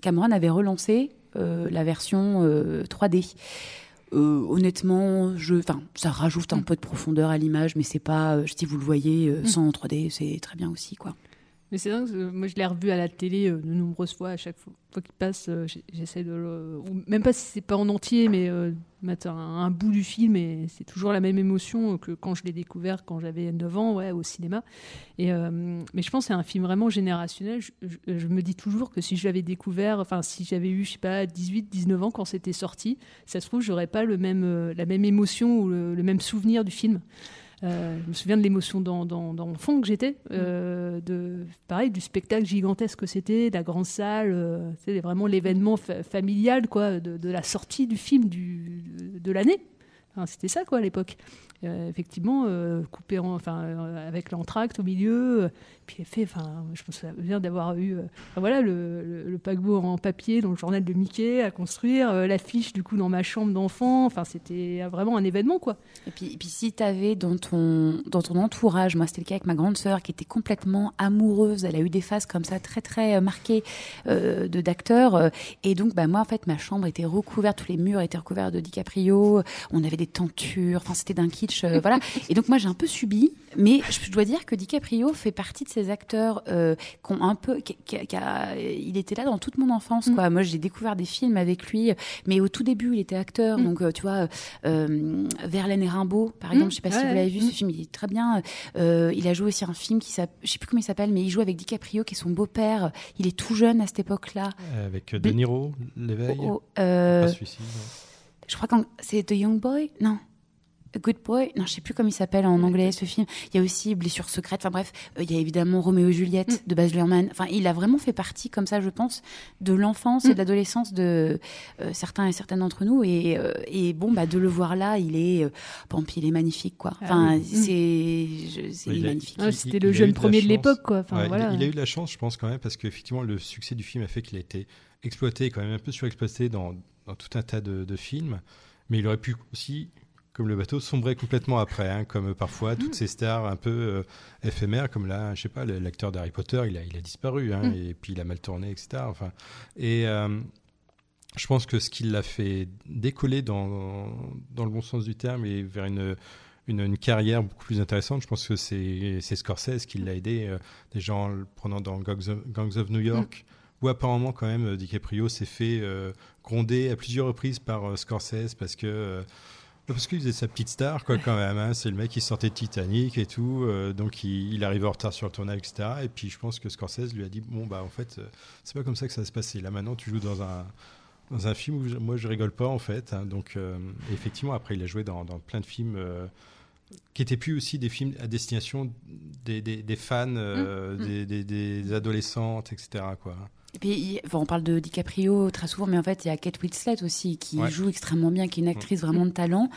Cameron avait relancé euh, la version euh, 3D. Euh, honnêtement, je, enfin, ça rajoute un peu de profondeur à l'image, mais c'est pas. euh, si vous le voyez euh, Mm. sans 3D, c'est très bien aussi, quoi. Mais c'est dingue, moi je l'ai revu à la télé euh, de nombreuses fois, à chaque fois, qu'il passe, euh, j'essaie de même pas si c'est pas en entier, mais euh, mettre un, bout du film, et c'est toujours la même émotion que quand je l'ai découvert quand j'avais 9 ans, ouais, au cinéma. Et, mais je pense que c'est un film vraiment générationnel. Je, me dis toujours que si je l'avais découvert, enfin si j'avais eu, je sais pas, 18, 19 ans quand c'était sorti, ça se trouve, j'aurais pas le même, la même émotion ou le même souvenir du film. Euh, je me souviens de l'émotion dans, dans, dans l'enfant que j'étais, euh, de pareil du spectacle gigantesque que c'était, de la grande salle, euh, c'était vraiment l'événement fa- familial quoi, de, la sortie du film du, de l'année. C'était ça quoi à l'époque. Euh, effectivement, coupé en, enfin, avec l'entracte au milieu, fait, enfin, je me souviens d'avoir eu, euh, enfin, voilà, le, le- le paquebot en papier dans le journal de Mickey à construire, euh, l'affiche du coup dans ma chambre d'enfant. Enfin, c'était vraiment un événement quoi. Et puis, et puis si tu avais dans ton, dans ton entourage, moi c'était le cas avec ma grande sœur qui était complètement amoureuse, elle a eu des phases comme ça très très euh, marquées euh, de d'acteurs. et donc bah, moi en fait ma chambre était recouverte, tous les murs étaient recouverts de DiCaprio, on avait des tentures, enfin c'était d'un kitsch, euh, voilà. Et donc moi j'ai un peu subi, mais je dois dire que DiCaprio fait partie de ces acteurs euh, qui ont un peu, qui, qui- qui a- il était là dans toute mon enfance quoi. Moi j'ai découvert des films avec lui, mais au tout début il était acteur, donc euh, tu vois euh, Verlaine et Rimbaud par exemple, Mm. je sais pas si vous l'avez vu, ce film il est très bien. Euh, il a joué aussi un film qui s'appelle, je sais plus comment il s'appelle, mais il joue avec DiCaprio qui est son beau-père. Il est tout jeune à cette époque-là. Avec De Niro, l'éveil. Oh, oh, euh, Pas celui-ci. non. je crois que c'est The Young Boy, non. A Good Boy, non, je sais plus comment il s'appelle en anglais ce film. Il y a aussi Blessure secrète. Enfin bref, euh, il y a évidemment Roméo et Juliette de Baz Luhrmann. Enfin, il a vraiment fait partie comme ça, je pense, de l'enfance et de l'adolescence de euh, certains et certaines d'entre nous. Et, euh, et bon, bah de le voir là, il est, bon, il est magnifique, quoi. Enfin, oui. c'est, Ouais, magnifique. Ah, c'était le jeune premier de l'époque, quoi. Enfin, Ouais, il- voilà. il, a eu de la chance, je pense, quand même, parce qu'effectivement, le succès du film a fait qu'il a été exploité, quand même un peu surexploité dans, dans tout un tas de, de films. Mais il aurait pu aussi, comme le bateau, sombrer complètement après, hein, comme parfois toutes ces stars un peu euh, éphémères, comme là, je sais pas, l'acteur d'Harry Potter, il a, il a disparu, hein, Mm. et puis il a mal tourné, etc. Enfin, et euh, je pense que ce qui l'a fait décoller dans, dans le bon sens du terme et vers une, une, une carrière beaucoup plus intéressante, je pense que c'est Scorsese qui l'a aidé, euh, déjà en le prenant dans Gangs of, Gangs of New York, où apparemment quand même euh, DiCaprio s'est fait euh, gronder à plusieurs reprises par euh, Scorsese parce que... parce qu'il faisait sa petite star, quoi, quand même. hein. C'est le mec qui sortait de Titanic et tout. euh, donc, il, il arrivait en retard sur le tournage, etc. Et puis, je pense que Scorsese lui a dit Bon, bah, en fait, euh, c'est pas comme ça que ça va se passer. Là, maintenant, tu joues dans un, dans un film où je- moi, je rigole pas, en fait. hein. donc, euh, effectivement, après, il a joué dans, dans plein de films euh, qui étaient plus aussi des films à destination des, des, des fans, euh, Mm, mm. Des, des- des adolescentes, etc. Quoi. Et puis, il- enfin, on parle de DiCaprio très souvent, mais en fait, il y a Kate Winslet aussi qui Ouais. joue extrêmement bien, qui est une actrice vraiment de talent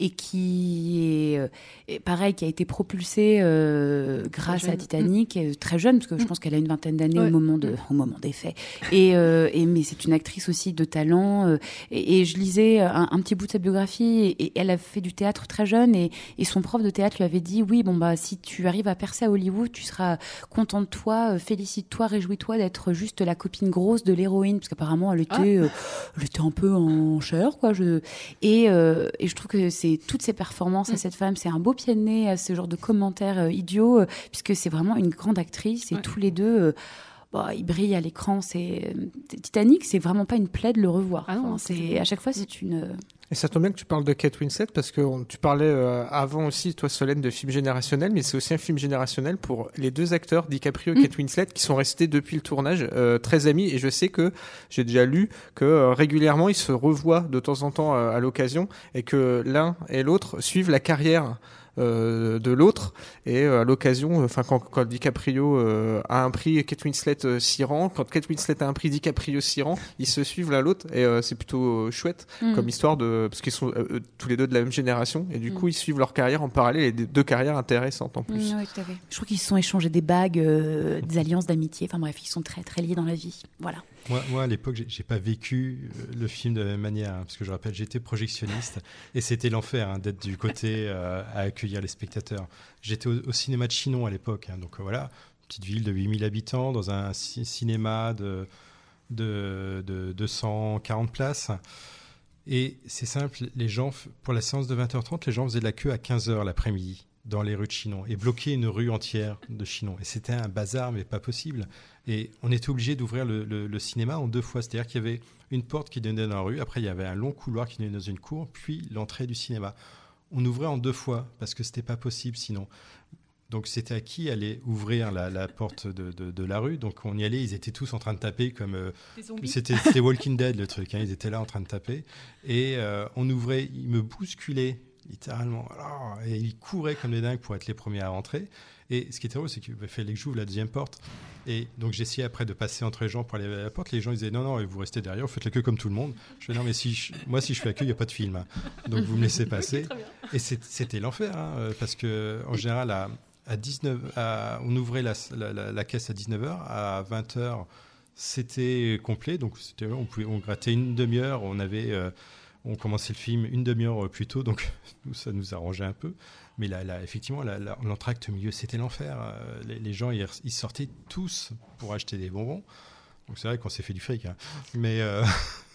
et qui est, euh, est pareil, qui a été propulsée euh, grâce à. Titanic, euh, très jeune, parce que je pense qu'elle a une vingtaine d'années Ouais. au moment de, au moment des faits. Et, euh, et mais c'est une actrice aussi de talent. euh, et, et je lisais un, un petit bout de sa biographie, et, et elle a fait du théâtre très jeune, et, et son prof de théâtre lui avait dit, oui, bon bah si tu arrives à percer à Hollywood, tu seras content de toi, euh, félicite-toi, réjouis-toi d'être juste la copine grosse de l'héroïne, parce qu'apparemment elle était, euh, elle était un peu en chair, quoi. Je... Et, euh, et je trouve que c'est toutes ces performances à cette femme, c'est un beau pied de nez à ce genre de commentaires euh, idiots, puisque c'est vraiment une grande actrice et tous les deux. euh, bah, il brille à l'écran. C'est Titanic, c'est vraiment pas une plaie de le revoir. Ah non, Enfin, c'est à chaque fois, c'est une. Et ça tombe bien que tu parles de Kate Winslet parce que on- tu parlais euh, avant aussi, toi Solène, de film générationnel, mais c'est aussi un film générationnel pour les deux acteurs, DiCaprio et Mm. Kate Winslet, qui sont restés depuis le tournage euh, très amis. Et je sais que j'ai déjà lu que euh, régulièrement ils se revoient de temps en temps à l'occasion et que l'un et l'autre suivent la carrière de l'autre et euh, à l'occasion enfin quand, quand DiCaprio euh, a un prix Kate Winslet euh, s'y rend quand Kate Winslet a un prix DiCaprio s'y rend ils se suivent l'un l'autre et euh, c'est plutôt euh, chouette Mm. comme histoire de parce qu'ils sont euh, euh, tous les deux de la même génération et du Mm. coup ils suivent leur carrière en parallèle et des- deux carrières intéressantes en plus. Mm, ouais, tout à fait. Je trouve qu'ils se sont échangés des bagues, euh, des alliances d'amitié. Enfin bref, ils sont très très liés dans la vie. Voilà. Moi, moi, à l'époque, j'ai- j'ai pas vécu euh, le film de la même manière, hein, parce que je rappelle, j'étais projectionniste et c'était l'enfer hein, d'être du côté euh, à accueillir les spectateurs. J'étais au, cinéma de Chinon à l'époque, hein, donc euh, voilà, petite ville de 8000 habitants dans un ci- cinéma de, de, de 240 places. Et c'est simple, les gens, pour la séance de 20h30, les gens faisaient de la queue à 15h l'après-midi dans les rues de Chinon et bloquaient une rue entière de Chinon. Et c'était un bazar, mais pas possible. Et on était obligé d'ouvrir le, le- le cinéma en deux fois. C'est-à-dire qu'il y avait une porte qui donnait dans la rue, après il y avait un long couloir qui donnait dans une cour, puis l'entrée du cinéma. On ouvrait en deux fois parce que c'était pas possible sinon. Donc c'était à qui aller ouvrir la, la porte de, de- de la rue? Donc on y allait, ils étaient tous en train de taper comme euh, c'était Walking Dead le truc. hein, ils étaient là en train de taper et euh, on ouvrait, ils me bousculaient littéralement. Alors, et ils couraient comme des dingues pour être les premiers à rentrer. Et ce qui était drôle, c'est qu'il fallait que j'ouvre la deuxième porte. Et donc j'essayais après de passer entre les gens pour aller à la porte. Les gens ils disaient non non, vous restez derrière, vous faites la queue comme tout le monde. Je fais non mais si je- moi si je fais la queue, il y a pas de film. hein. Donc vous me laissez passer. Et c'était l'enfer hein, euh, parce que en général à, à 19 à- on ouvrait la, la- la- la caisse à 19h à 20h c'était complet donc on pouvait on grattait une demi-heure on avait euh, on commençait le film une demi-heure plus tôt donc ça nous arrangeait un peu mais là, là effectivement l'entracte milieu c'était l'enfer Euh, les, gens ils, ils sortaient tous pour acheter des bonbons donc c'est vrai qu'on s'est fait du fric hein. mais euh,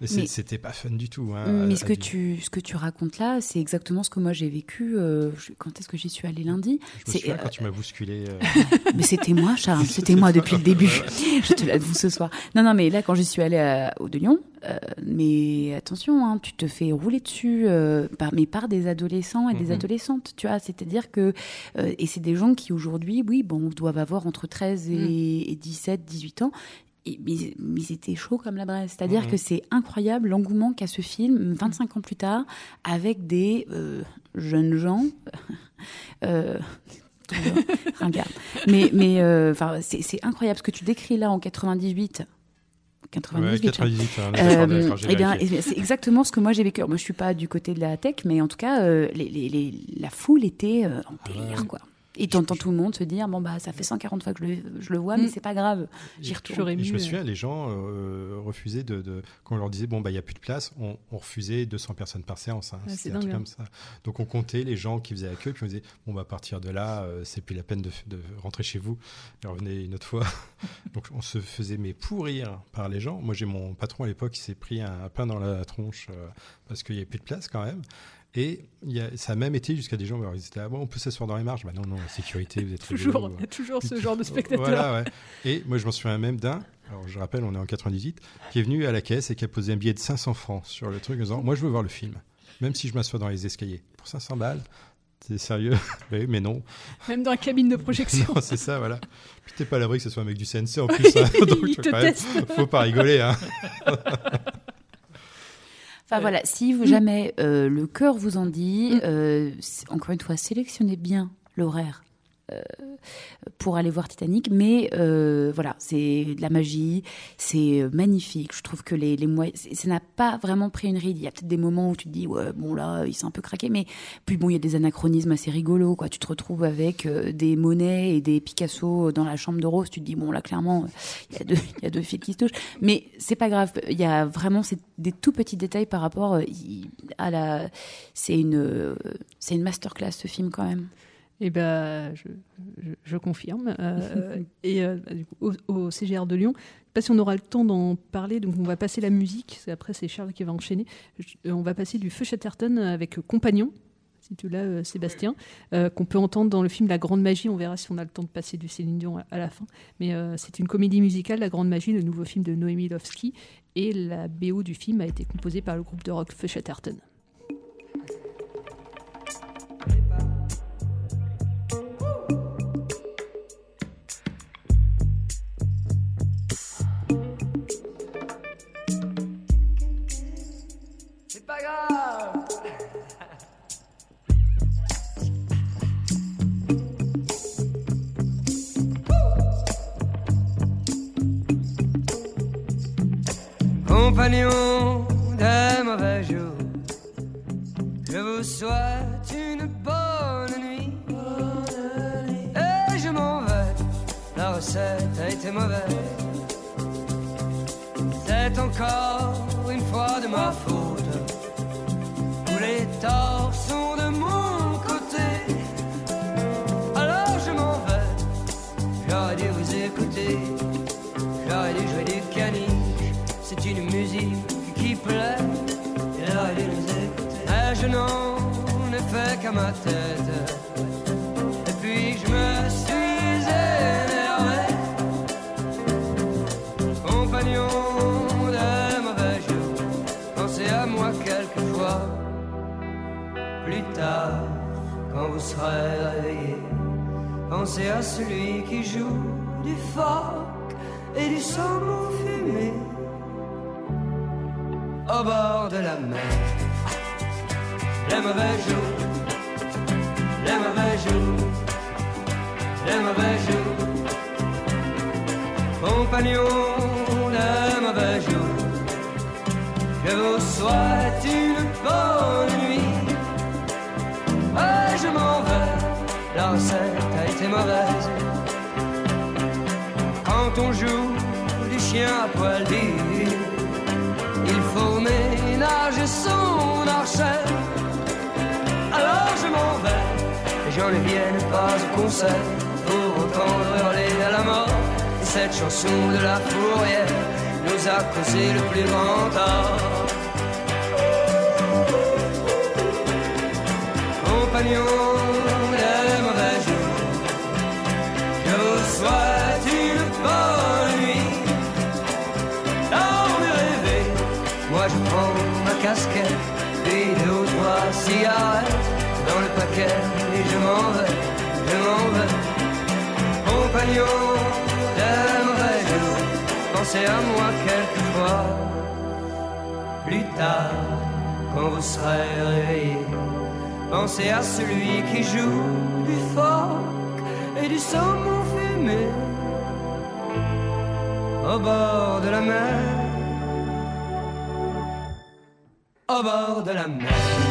mais c'était pas fun du tout hein, Mais à- ce à que, tu, ce que tu racontes là, c'est exactement ce que moi j'ai vécu. euh, je- quand est-ce que j'y suis allée lundi? C'est, euh, quand tu m'as bousculé euh, Mais c'était moi, Charles. C'était moi depuis le début. Je te l'avoue ce soir. Non, non, mais là, quand j'y suis allée à- au de Lyon, mais attention, hein, tu te fais rouler dessus, par, mais par des adolescents et des Mhm. adolescentes, tu vois. C'est-à-dire que, et c'est des gens qui aujourd'hui, oui, bon, doivent avoir entre 13 et, et 17, 18 ans. Et, mais, étaient chauds comme la braise. C'est-à-dire Mhm. que c'est incroyable l'engouement qu'a ce film 25 ans plus tard avec des euh, jeunes gens. euh, ringard. Mais, mais euh, c'est incroyable ce que tu décris là en 98. 98, Ouais, tu vois. 98, hein, Euh, eh bien, c'est exactement ce que moi j'ai vécu. Moi, je suis pas du côté de la tech, mais en tout cas, euh, les, les- les- la foule était euh, en délire, quoi. Et t'entends tout le monde se dire bon bah ça fait 140 fois que je le, je le vois, mais Mm. c'est pas grave, j'y Et- retourne. et je me souviens, les gens euh, refusaient de, de- Quand on leur disait, bon, bah, il n'y a plus de place, on, on refusait 200 personnes par séance. hein. Ah, c'est un truc comme ça. Donc on comptait les gens qui faisaient la queue, puis on disait, bon, bah, à partir de là, euh, c'est plus la peine de, de rentrer chez vous. Et revenez une autre fois. Donc on se faisait mais pourrir par les gens. Moi, j'ai mon patron à l'époque qui s'est pris un pain dans la tronche euh, parce qu'il n'y avait plus de place quand même. Et y a, ça a même été jusqu'à des gens, ils étaient là, bon, on peut s'asseoir dans les marges. Bah non, non, sécurité, vous êtes Toujours, il y a toujours ce genre de spectateur. Voilà, ouais. Et moi, je m'en souviens même d'un, alors je rappelle, on est en 98, qui est venu à la caisse et qui a posé un billet de 500 francs sur le truc en disant, moi, je veux voir le film, même si je m'assois dans les escaliers. Pour 500 balles, c'est sérieux? Oui, mais non. Même dans la cabine de projection. C'est ça, voilà. Puis t'es pas à l'abri que ce soit un mec du CNC en plus. hein. Il Donc, te quand même, teste. faut pas rigoler. Hein. Enfin voilà, si Mm. vous jamais euh, le cœur vous en dit, euh, c'est- encore une fois, sélectionnez bien l'horaire. Euh, pour aller voir Titanic, mais euh, voilà, c'est de la magie, c'est euh, magnifique. Je trouve que les, moyens, ça n'a pas vraiment pris une ride. Il y a peut-être des moments où tu te dis, ouais, bon là, il s'est un peu craqué, mais puis bon, il y a des anachronismes assez rigolos, quoi. Tu te retrouves avec des Monet et des Picasso dans la chambre de Rose, tu te dis, bon là, clairement, il y a deux, il fils qui se touchent, mais c'est pas grave. Il y a vraiment des tout petits détails par rapport à la, c'est une, c'est une masterclass ce film quand même. Eh ben, je, je- je confirme. Euh, et euh, du coup, au, au CGR de Lyon, je sais pas si on aura le temps d'en parler, donc on va passer la musique. Après, c'est Charles qui va enchaîner. Je- euh, on va passer du Feu Chatterton avec Compagnon. si tu l'as, euh, Sébastien, qu'on peut entendre dans le film La Grande Magie. On verra si on a le temps de passer du Céline Dion à, à la fin. Mais c'est une comédie musicale, La Grande Magie, le nouveau film de Noémie Lovski. Et la BO du film a été composée par le groupe de rock Feu Chatterton. Compagnons des mauvais jours, je vous souhaite une bonne nuit. Et je m'en vais, la recette a été mauvaise. C'est encore une fois de ma faute. Tous les torts sont de mon côté. Alors je m'en vais, j'aurais dû vous écouter. Qui plaît. Je n'en ai fait qu'à ma tête. Et puis je me suis énervé. Compagnon de mauvais jours, pensez à moi quelquefois. Plus tard, quand vous serez réveillé, pensez à celui qui joue du phoque et du saumon fumé au bord de la mer. Les mauvais jours, les mauvais jours, les mauvais jours, compagnons de mauvais jours. Je vous souhaite une bonne nuit. Et je m'en vais, la recette a été mauvaise. Quand on joue du chien à poil dur, il faut ménager son archet. Alors je m'en vais, et j'en ai vienne pas au concert pour entendre hurler à la mort. Et cette chanson de la fourrière nous a causé le plus grand tort. Compagnons et je m'en vais, je m'en vais. Mauvais jours, pensez à moi quelquefois. Plus tard, quand vous serez réveillé, pensez à celui qui joue du phoque et du saumon fumé au bord de la mer, au bord de la mer.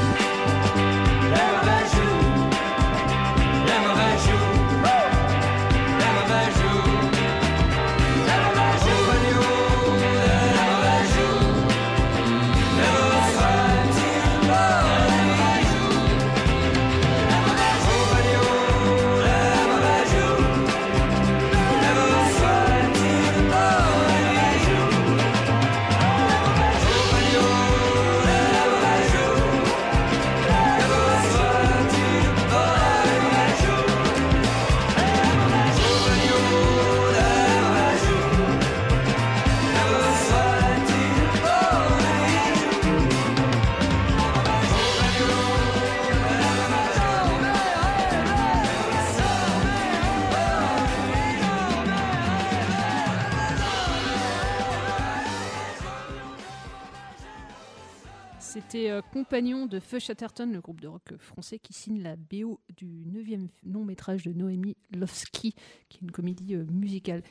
C'était euh, Compagnon de Feu Chatterton, le groupe de rock français qui signe la BO du 9e long métrage de Noémie Lovski, qui est une comédie euh, musicale.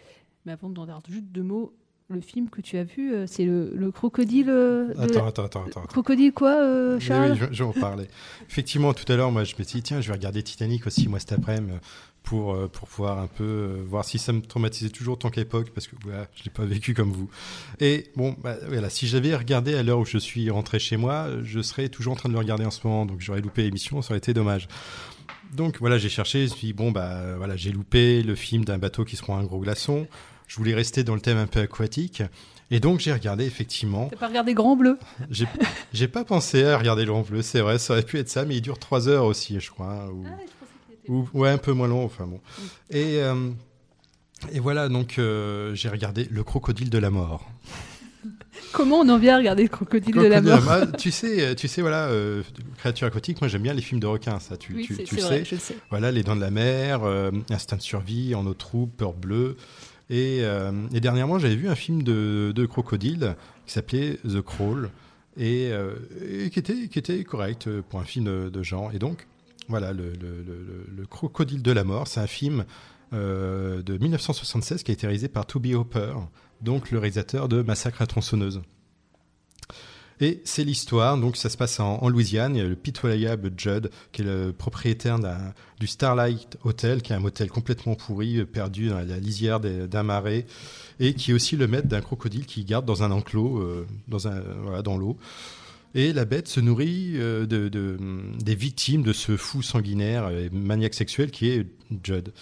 Mais avant d'en dire juste deux mots, le film que tu as vu, euh, c'est le, le crocodile. euh, Attends, attends, attends, attends. Crocodile quoi, euh, Charles oui, je, je vais en parler. Effectivement, tout à l'heure, moi, je me suis dit, tiens, je vais regarder Titanic aussi, moi, cet après-midi, pour, pour pouvoir un peu voir si ça me traumatisait toujours autant qu'à l'époque, parce que voilà, je l'ai pas vécu comme vous. Et bon, bah, voilà, si j'avais regardé à l'heure où je suis rentré chez moi, je serais toujours en train de le regarder en ce moment, donc j'aurais loupé l'émission, ça aurait été dommage. Donc voilà, j'ai cherché, je me suis dit, bon, bah voilà, j'ai loupé le film d'un bateau qui se prend un gros glaçon. Je voulais rester dans le thème un peu aquatique. Et donc j'ai regardé effectivement. T'as pas regardé Grand Bleu? J'ai pas pensé à regarder Grand Bleu, c'est vrai, ça aurait pu être ça, mais il dure 3 heures aussi, je crois. hein, Ou, ou- ouais, un peu moins long, enfin bon. Et, euh, et voilà, donc euh, j'ai regardé Le Crocodile de la Mort. Comment on en vient à regarder le crocodile de la mort? Tu sais, tu sais, voilà, euh, créature aquatique. Moi, j'aime bien les films de requins, ça. Tu, Oui, tu, tu le vrai, sais. je le sais. Voilà, Les Dents de la Mer, euh, Instinct de survie, En eau trouble, Peur bleue. Et, euh, et dernièrement, j'avais vu un film de, de crocodile qui s'appelait The Crawl et, euh, qui était correct pour un film de, genre. Et donc, voilà, le Crocodile de la mort, c'est un film euh, de 1976 qui a été réalisé par Toby Hopper, donc le réalisateur de Massacre à tronçonneuse. Et c'est l'histoire, donc ça se passe en, Louisiane. Il y a le pitoyable Judd, qui est le propriétaire du Starlight Hotel, qui est un motel complètement pourri, perdu dans la lisière d'un marais, et qui est aussi le maître d'un crocodile qui garde dans un enclos, euh, dans, l'eau. Et la bête se nourrit euh, de, de- des victimes de ce fou sanguinaire et maniaque sexuel qui est Judd.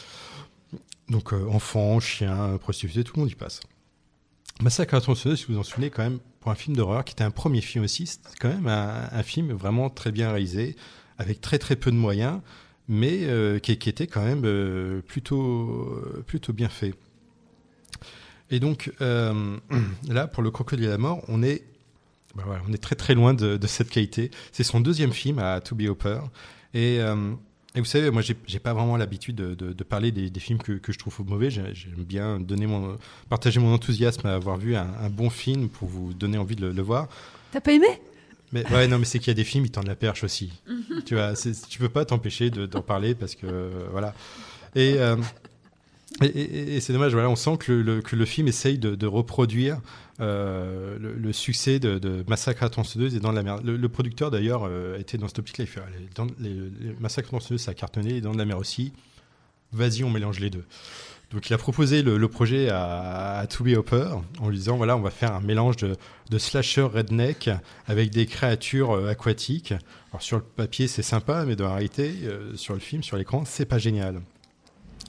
Donc euh, enfants, chiens, prostituées, tout le monde y passe. Massacre à tronçonneuse, si vous vous en souvenez, quand même, un film d'horreur qui était un premier film aussi, c'était quand même un, film vraiment très bien réalisé, avec très très peu de moyens, mais euh, qui, était quand même euh, plutôt, plutôt bien fait. Et donc, euh, là, pour le Crocodile à la mort, on est, bah voilà, on est très très loin de, cette qualité. C'est son deuxième film à Toby Hopper. Et, et vous savez, moi, j'ai pas vraiment l'habitude de, de- de parler des, des films que, que je trouve mauvais. J'ai- J'aime bien donner mon, partager mon enthousiasme à avoir vu un, un bon film pour vous donner envie de le, le voir. T'as pas aimé? Mais ouais, non, mais c'est qu'il y a des films, ils tendent la perche aussi. tu vois, tu peux pas t'empêcher de- d'en parler parce que euh, voilà. Et, euh, et, c'est dommage, voilà, on sent que le, film essaye de, reproduire euh, le, succès de, Massacre à tronçonneuse et dans la mer. Le, producteur d'ailleurs euh, était dans cette optique-là. Il fait Massacre à tronçonneuse, ça a cartonné, les dents de la mer aussi. Vas-y, on mélange les deux. Donc il a proposé le, le projet à, à Toby Hopper en lui disant voilà on va faire un mélange de, de slasher redneck avec des créatures euh, aquatiques. Alors sur le papier c'est sympa mais dans la réalité euh, sur le film sur l'écran c'est pas génial.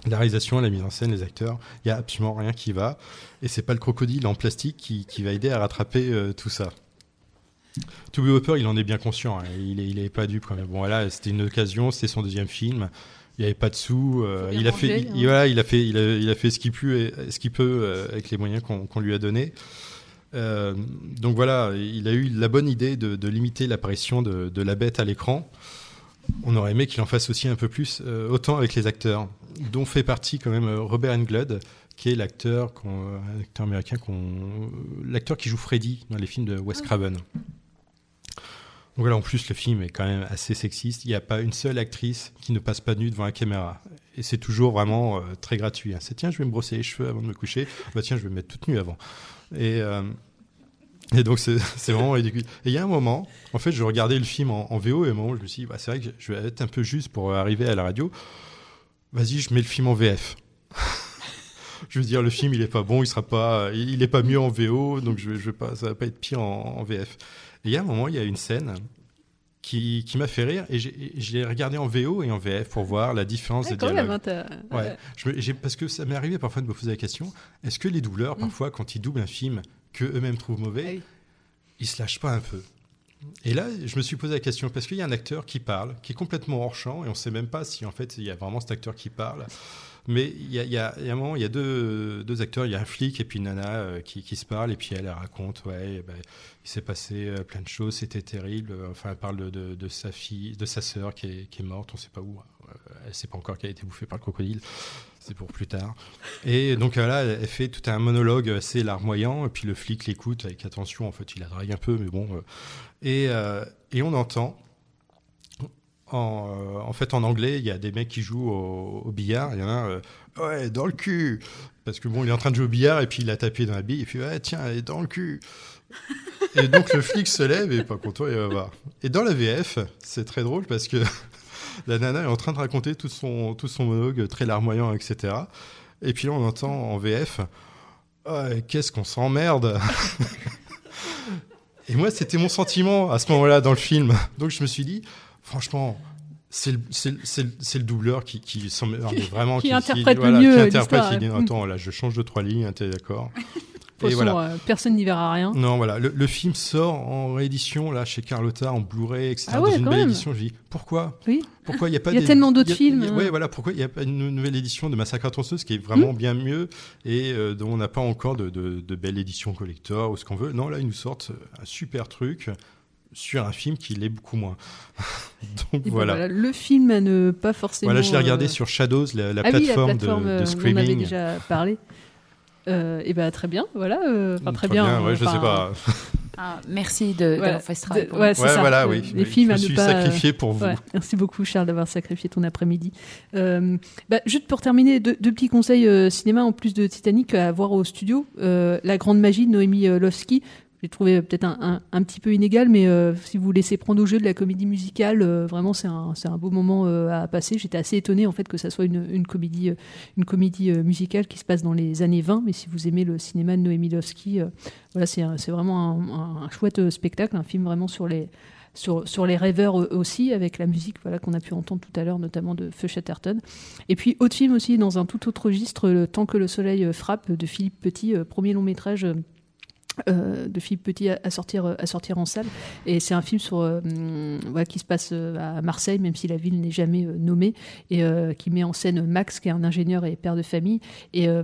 La réalisation, la mise en scène, les acteurs, il y a absolument rien qui va et c'est pas le crocodile en plastique qui, qui va aider à rattraper euh, tout ça. Toby Hopper, il en est bien conscient. hein. Il, est, il est pas dupe quand même. Bon, voilà, c'était une occasion, c'était son deuxième film. Il n'y avait pas de sous. euh, il a fait, manger, il, hein. il- voilà, il a fait, il a, il a fait ce qu'il peut, ce qu'il peut euh, avec les moyens qu'on qu'on lui a donnés. Donc voilà, il a eu la bonne idée de, de limiter l'apparition de, de la bête à l'écran. On aurait aimé qu'il en fasse aussi un peu plus, euh, autant avec les acteurs, dont fait partie quand même euh, Robert Englund, qui est l'acteur, un acteur américain, l'acteur qui joue Freddy dans les films de Wes Craven. Donc voilà, en plus, le film est quand même assez sexiste. Il n'y a pas une seule actrice qui ne passe pas nue devant la caméra. Et c'est toujours vraiment euh, très gratuit. hein. C'est tiens, je vais me brosser les cheveux avant de me coucher. Bah tiens, je vais me mettre toute nue avant. Et, euh, et donc, c'est vraiment ridicule. Et il y a un moment, en fait, je regardais le film en, en VO et à un moment, je me suis dit, bah, c'est vrai que je vais être un peu juste pour arriver à la radio. Vas-y, je mets le film en VF. je veux dire, le film, il est pas bon, il sera pas, il est pas mieux en VO, donc je, je vais pas, ça va pas être pire en, en VF. Et il y a un moment, il y a une scène qui, qui m'a fait rire et j'ai- et je l'ai regardé en VO et en VF pour voir la différence Ouais, de quand dialogue. même, hein, ouais. Je parce que ça m'est arrivé parfois de me poser la question est-ce que les doubleurs, Mm. parfois, quand ils doublent un film que eux-mêmes trouvent mauvais, ils se lâchent pas un peu et là, je me suis posé la question parce qu'il y a un acteur qui parle, qui est complètement hors champ, et on ne sait même pas si en fait il y a vraiment cet acteur qui parle. Mais il y a, il y a- il y a un moment, il y a deux, deux acteurs, il y a un flic et puis une nana euh, qui, qui se parlent, et puis elle, elle raconte, ouais, ben, il s'est passé euh, plein de choses, c'était terrible. Enfin, elle parle de, de- de sa fille, de sa sœur qui est, qui est morte, on ne sait pas où. Euh, Elle ne sait pas encore qu'elle a été bouffée par le crocodile. C'est pour plus tard. Et donc là, elle fait tout un monologue assez larmoyant, et puis le flic l'écoute avec attention. En fait, il la drague un peu, mais bon. euh, et, euh, et on entend, en, euh, en fait, en anglais, il y a des mecs qui jouent au, billard. Il y en a un, euh, ouais, dans le cul. Parce que bon, il est en train de jouer au billard et puis il a tapé dans la bille. Et puis, ouais, tiens, elle est dans le cul. et donc le flic se lève et pas content, il va voir. Et dans la VF, c'est très drôle parce que la nana est en train de raconter tout son, tout son monologue très larmoyant, etc. Et puis là, on entend en VF, Ouais, qu'est-ce qu'on s'emmerde Et moi, c'était mon sentiment à ce moment-là dans le film. Donc je me suis dit, franchement, C'est le, le- le- doubleur qui, qui vraiment Qui interprète le voilà, mieux, qui euh, interprète, qui dit attends là je change de trois lignes, hein, t'es d'accord? Façon, voilà. euh, personne n'y verra rien. Non, voilà, le, le film sort en réédition là chez Carlotta en Blu-ray, etc. Ah ouais, dans une belle même. édition. Je dis pourquoi? Oui. Pourquoi il y a pas Il y a des- tellement d'autres films, hein. Ouais, voilà, pourquoi il n'y a pas une nouvelle édition de Massacre à tronçonneuse qui est vraiment bien mieux et euh, dont on n'a pas encore de, de, de belle édition collector ou ce qu'on veut. Non, là ils nous sortent un super truc sur un film qui l'est beaucoup moins. Donc ben voilà. Le film à ne pas forcément. Voilà, je l'ai regardé euh, sur Shadows, la, la ah oui, plateforme, de- plateforme, de, euh, dont Screaming. On avait déjà parlé. Euh, et ben très bien, voilà. euh, enfin, très, Très bien, bien. ouais, je sais pas. Ah, merci de, Voilà. d'avoir fait ce travail. De- pour ouais, nous. c'est Ouais, ça. voilà, oui. Les Oui, films je à me ne suis pas. sacrifié pour vous. Ouais, merci beaucoup, Charles, d'avoir sacrifié ton après-midi. Euh, bah, juste pour terminer, deux, deux petits conseils euh, cinéma en plus de Titanic à voir au studio. Euh, La grande magie de Noémie Lovski. J'ai trouvé peut-être un, un, petit peu inégal, mais euh, si vous laissez prendre au jeu de la comédie musicale, euh, vraiment c'est un, un beau moment euh, à passer. J'étais assez étonnée en fait que ça soit une, une comédie, une comédie musicale qui se passe dans les années 20. Mais si vous aimez le cinéma de Noémie Lovski, voilà, c'est vraiment un, chouette spectacle, un film vraiment sur les sur, sur les rêveurs aussi, avec la musique voilà, qu'on a pu entendre tout à l'heure, notamment de Feu Chatterton. Et puis, autre film aussi, dans un tout autre registre, temps que le soleil frappe, de Philippe Petit, premier long métrage. Euh, de Philippe Petit à, à sortir euh, à sortir en salle. Et c'est un film sur euh, voilà, qui se passe à Marseille même si la ville n'est jamais nommée et qui met en scène Max qui est un ingénieur et père de famille et euh,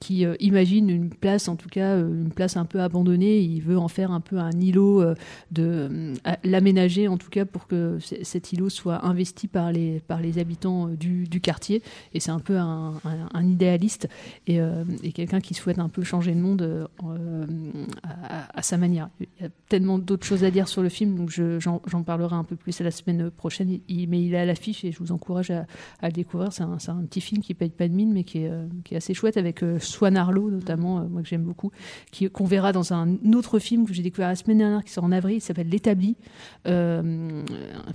qui imagine une place en tout cas une place un peu abandonnée. Il veut en faire un peu un îlot de à- l'aménager en tout cas pour que cet îlot soit investi par les par les habitants du, quartier. Et c'est un peu un, idéaliste et, et quelqu'un qui souhaite un peu changer le monde à, à sa manière. Il y a tellement d'autres choses à dire sur le film, donc je- j'en parlerai un peu plus la semaine prochaine. Mais il est à l'affiche et je vous encourage à, à le découvrir. C'est un, petit film qui paye pas de mine, mais qui est, euh, assez chouette avec euh, Swan Arlo notamment, euh, moi que j'aime beaucoup, qu'on verra dans un autre film que j'ai découvert la semaine dernière qui sort en avril, qui s'appelle L'établi, un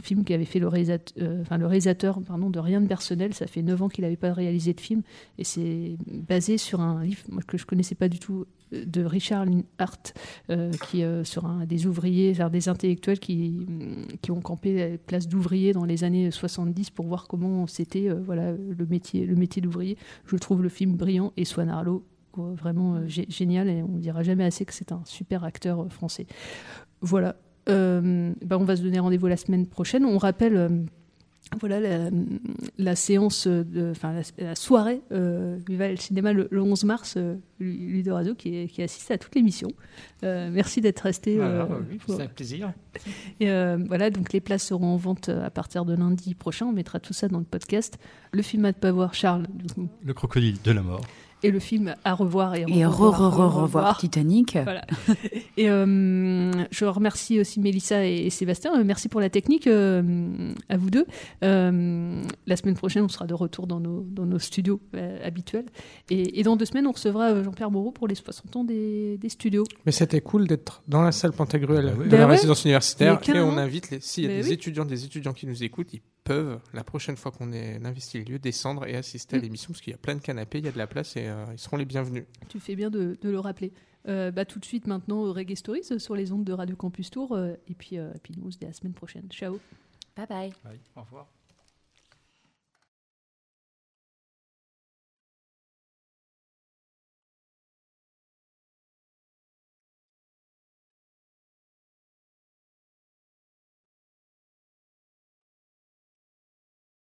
film qui avait fait le réalisateur, pardon de Rien de personnel. Ça fait 9 ans qu'il n'avait pas réalisé de film et c'est basé sur un livre que je connaissais pas du tout de Richard Linhart, euh, qui euh, sur un, des ouvriers, des intellectuels qui, mm, qui ont campé la place d'ouvriers dans les années 70 pour voir comment c'était euh, voilà, le métier, le métier d'ouvrier. Je trouve le film brillant et Swan Arlo vraiment gé- génial et on dira jamais assez que c'est un super acteur français. Voilà. Ben, on va se donner rendez-vous la semaine prochaine. On rappelle. Euh, voilà la, la séance, de, enfin la, la soirée euh, cinéma le, le 11 mars, euh, Ludo Radio qui, assiste à toute l'émission. Euh, merci d'être resté. Voilà, euh, oui, pour- c'est un plaisir. Et euh, voilà, donc les places seront en vente euh, à partir de lundi prochain. On mettra tout ça dans le podcast. Le film à ne pas voir, Charles, Le crocodile de la mort. Et le film à revoir et, Et re, re, re, revoir Titanic. Voilà. Et euh, je remercie aussi Mélissa et, et Sébastien. Euh, merci pour la technique euh, à vous deux. Euh, la semaine prochaine, on sera de retour dans nos, dans nos studios euh, habituels. Et, et dans deux semaines, on recevra Jean-Pierre Moreau pour les 60 ans des, des studios. Mais c'était cool d'être dans la salle Pantagruel Bah oui. de Bah la ouais. résidence universitaire et on invite les s'il y a Mais des oui. étudiants des étudiants qui nous écoutent ils peuvent la prochaine fois qu'on est investi le lieu descendre et assister à Mm. l'émission parce qu'il y a plein de canapés il y a de la place et euh, ils seront les bienvenus Tu fais bien de, de le rappeler. Euh, bah, tout de suite maintenant, au Reggae Stories euh, sur les ondes de Radio Campus Tour. euh, et, puis, euh, et puis nous, on se dit à la semaine prochaine. Ciao. Bye bye. Oui, au revoir.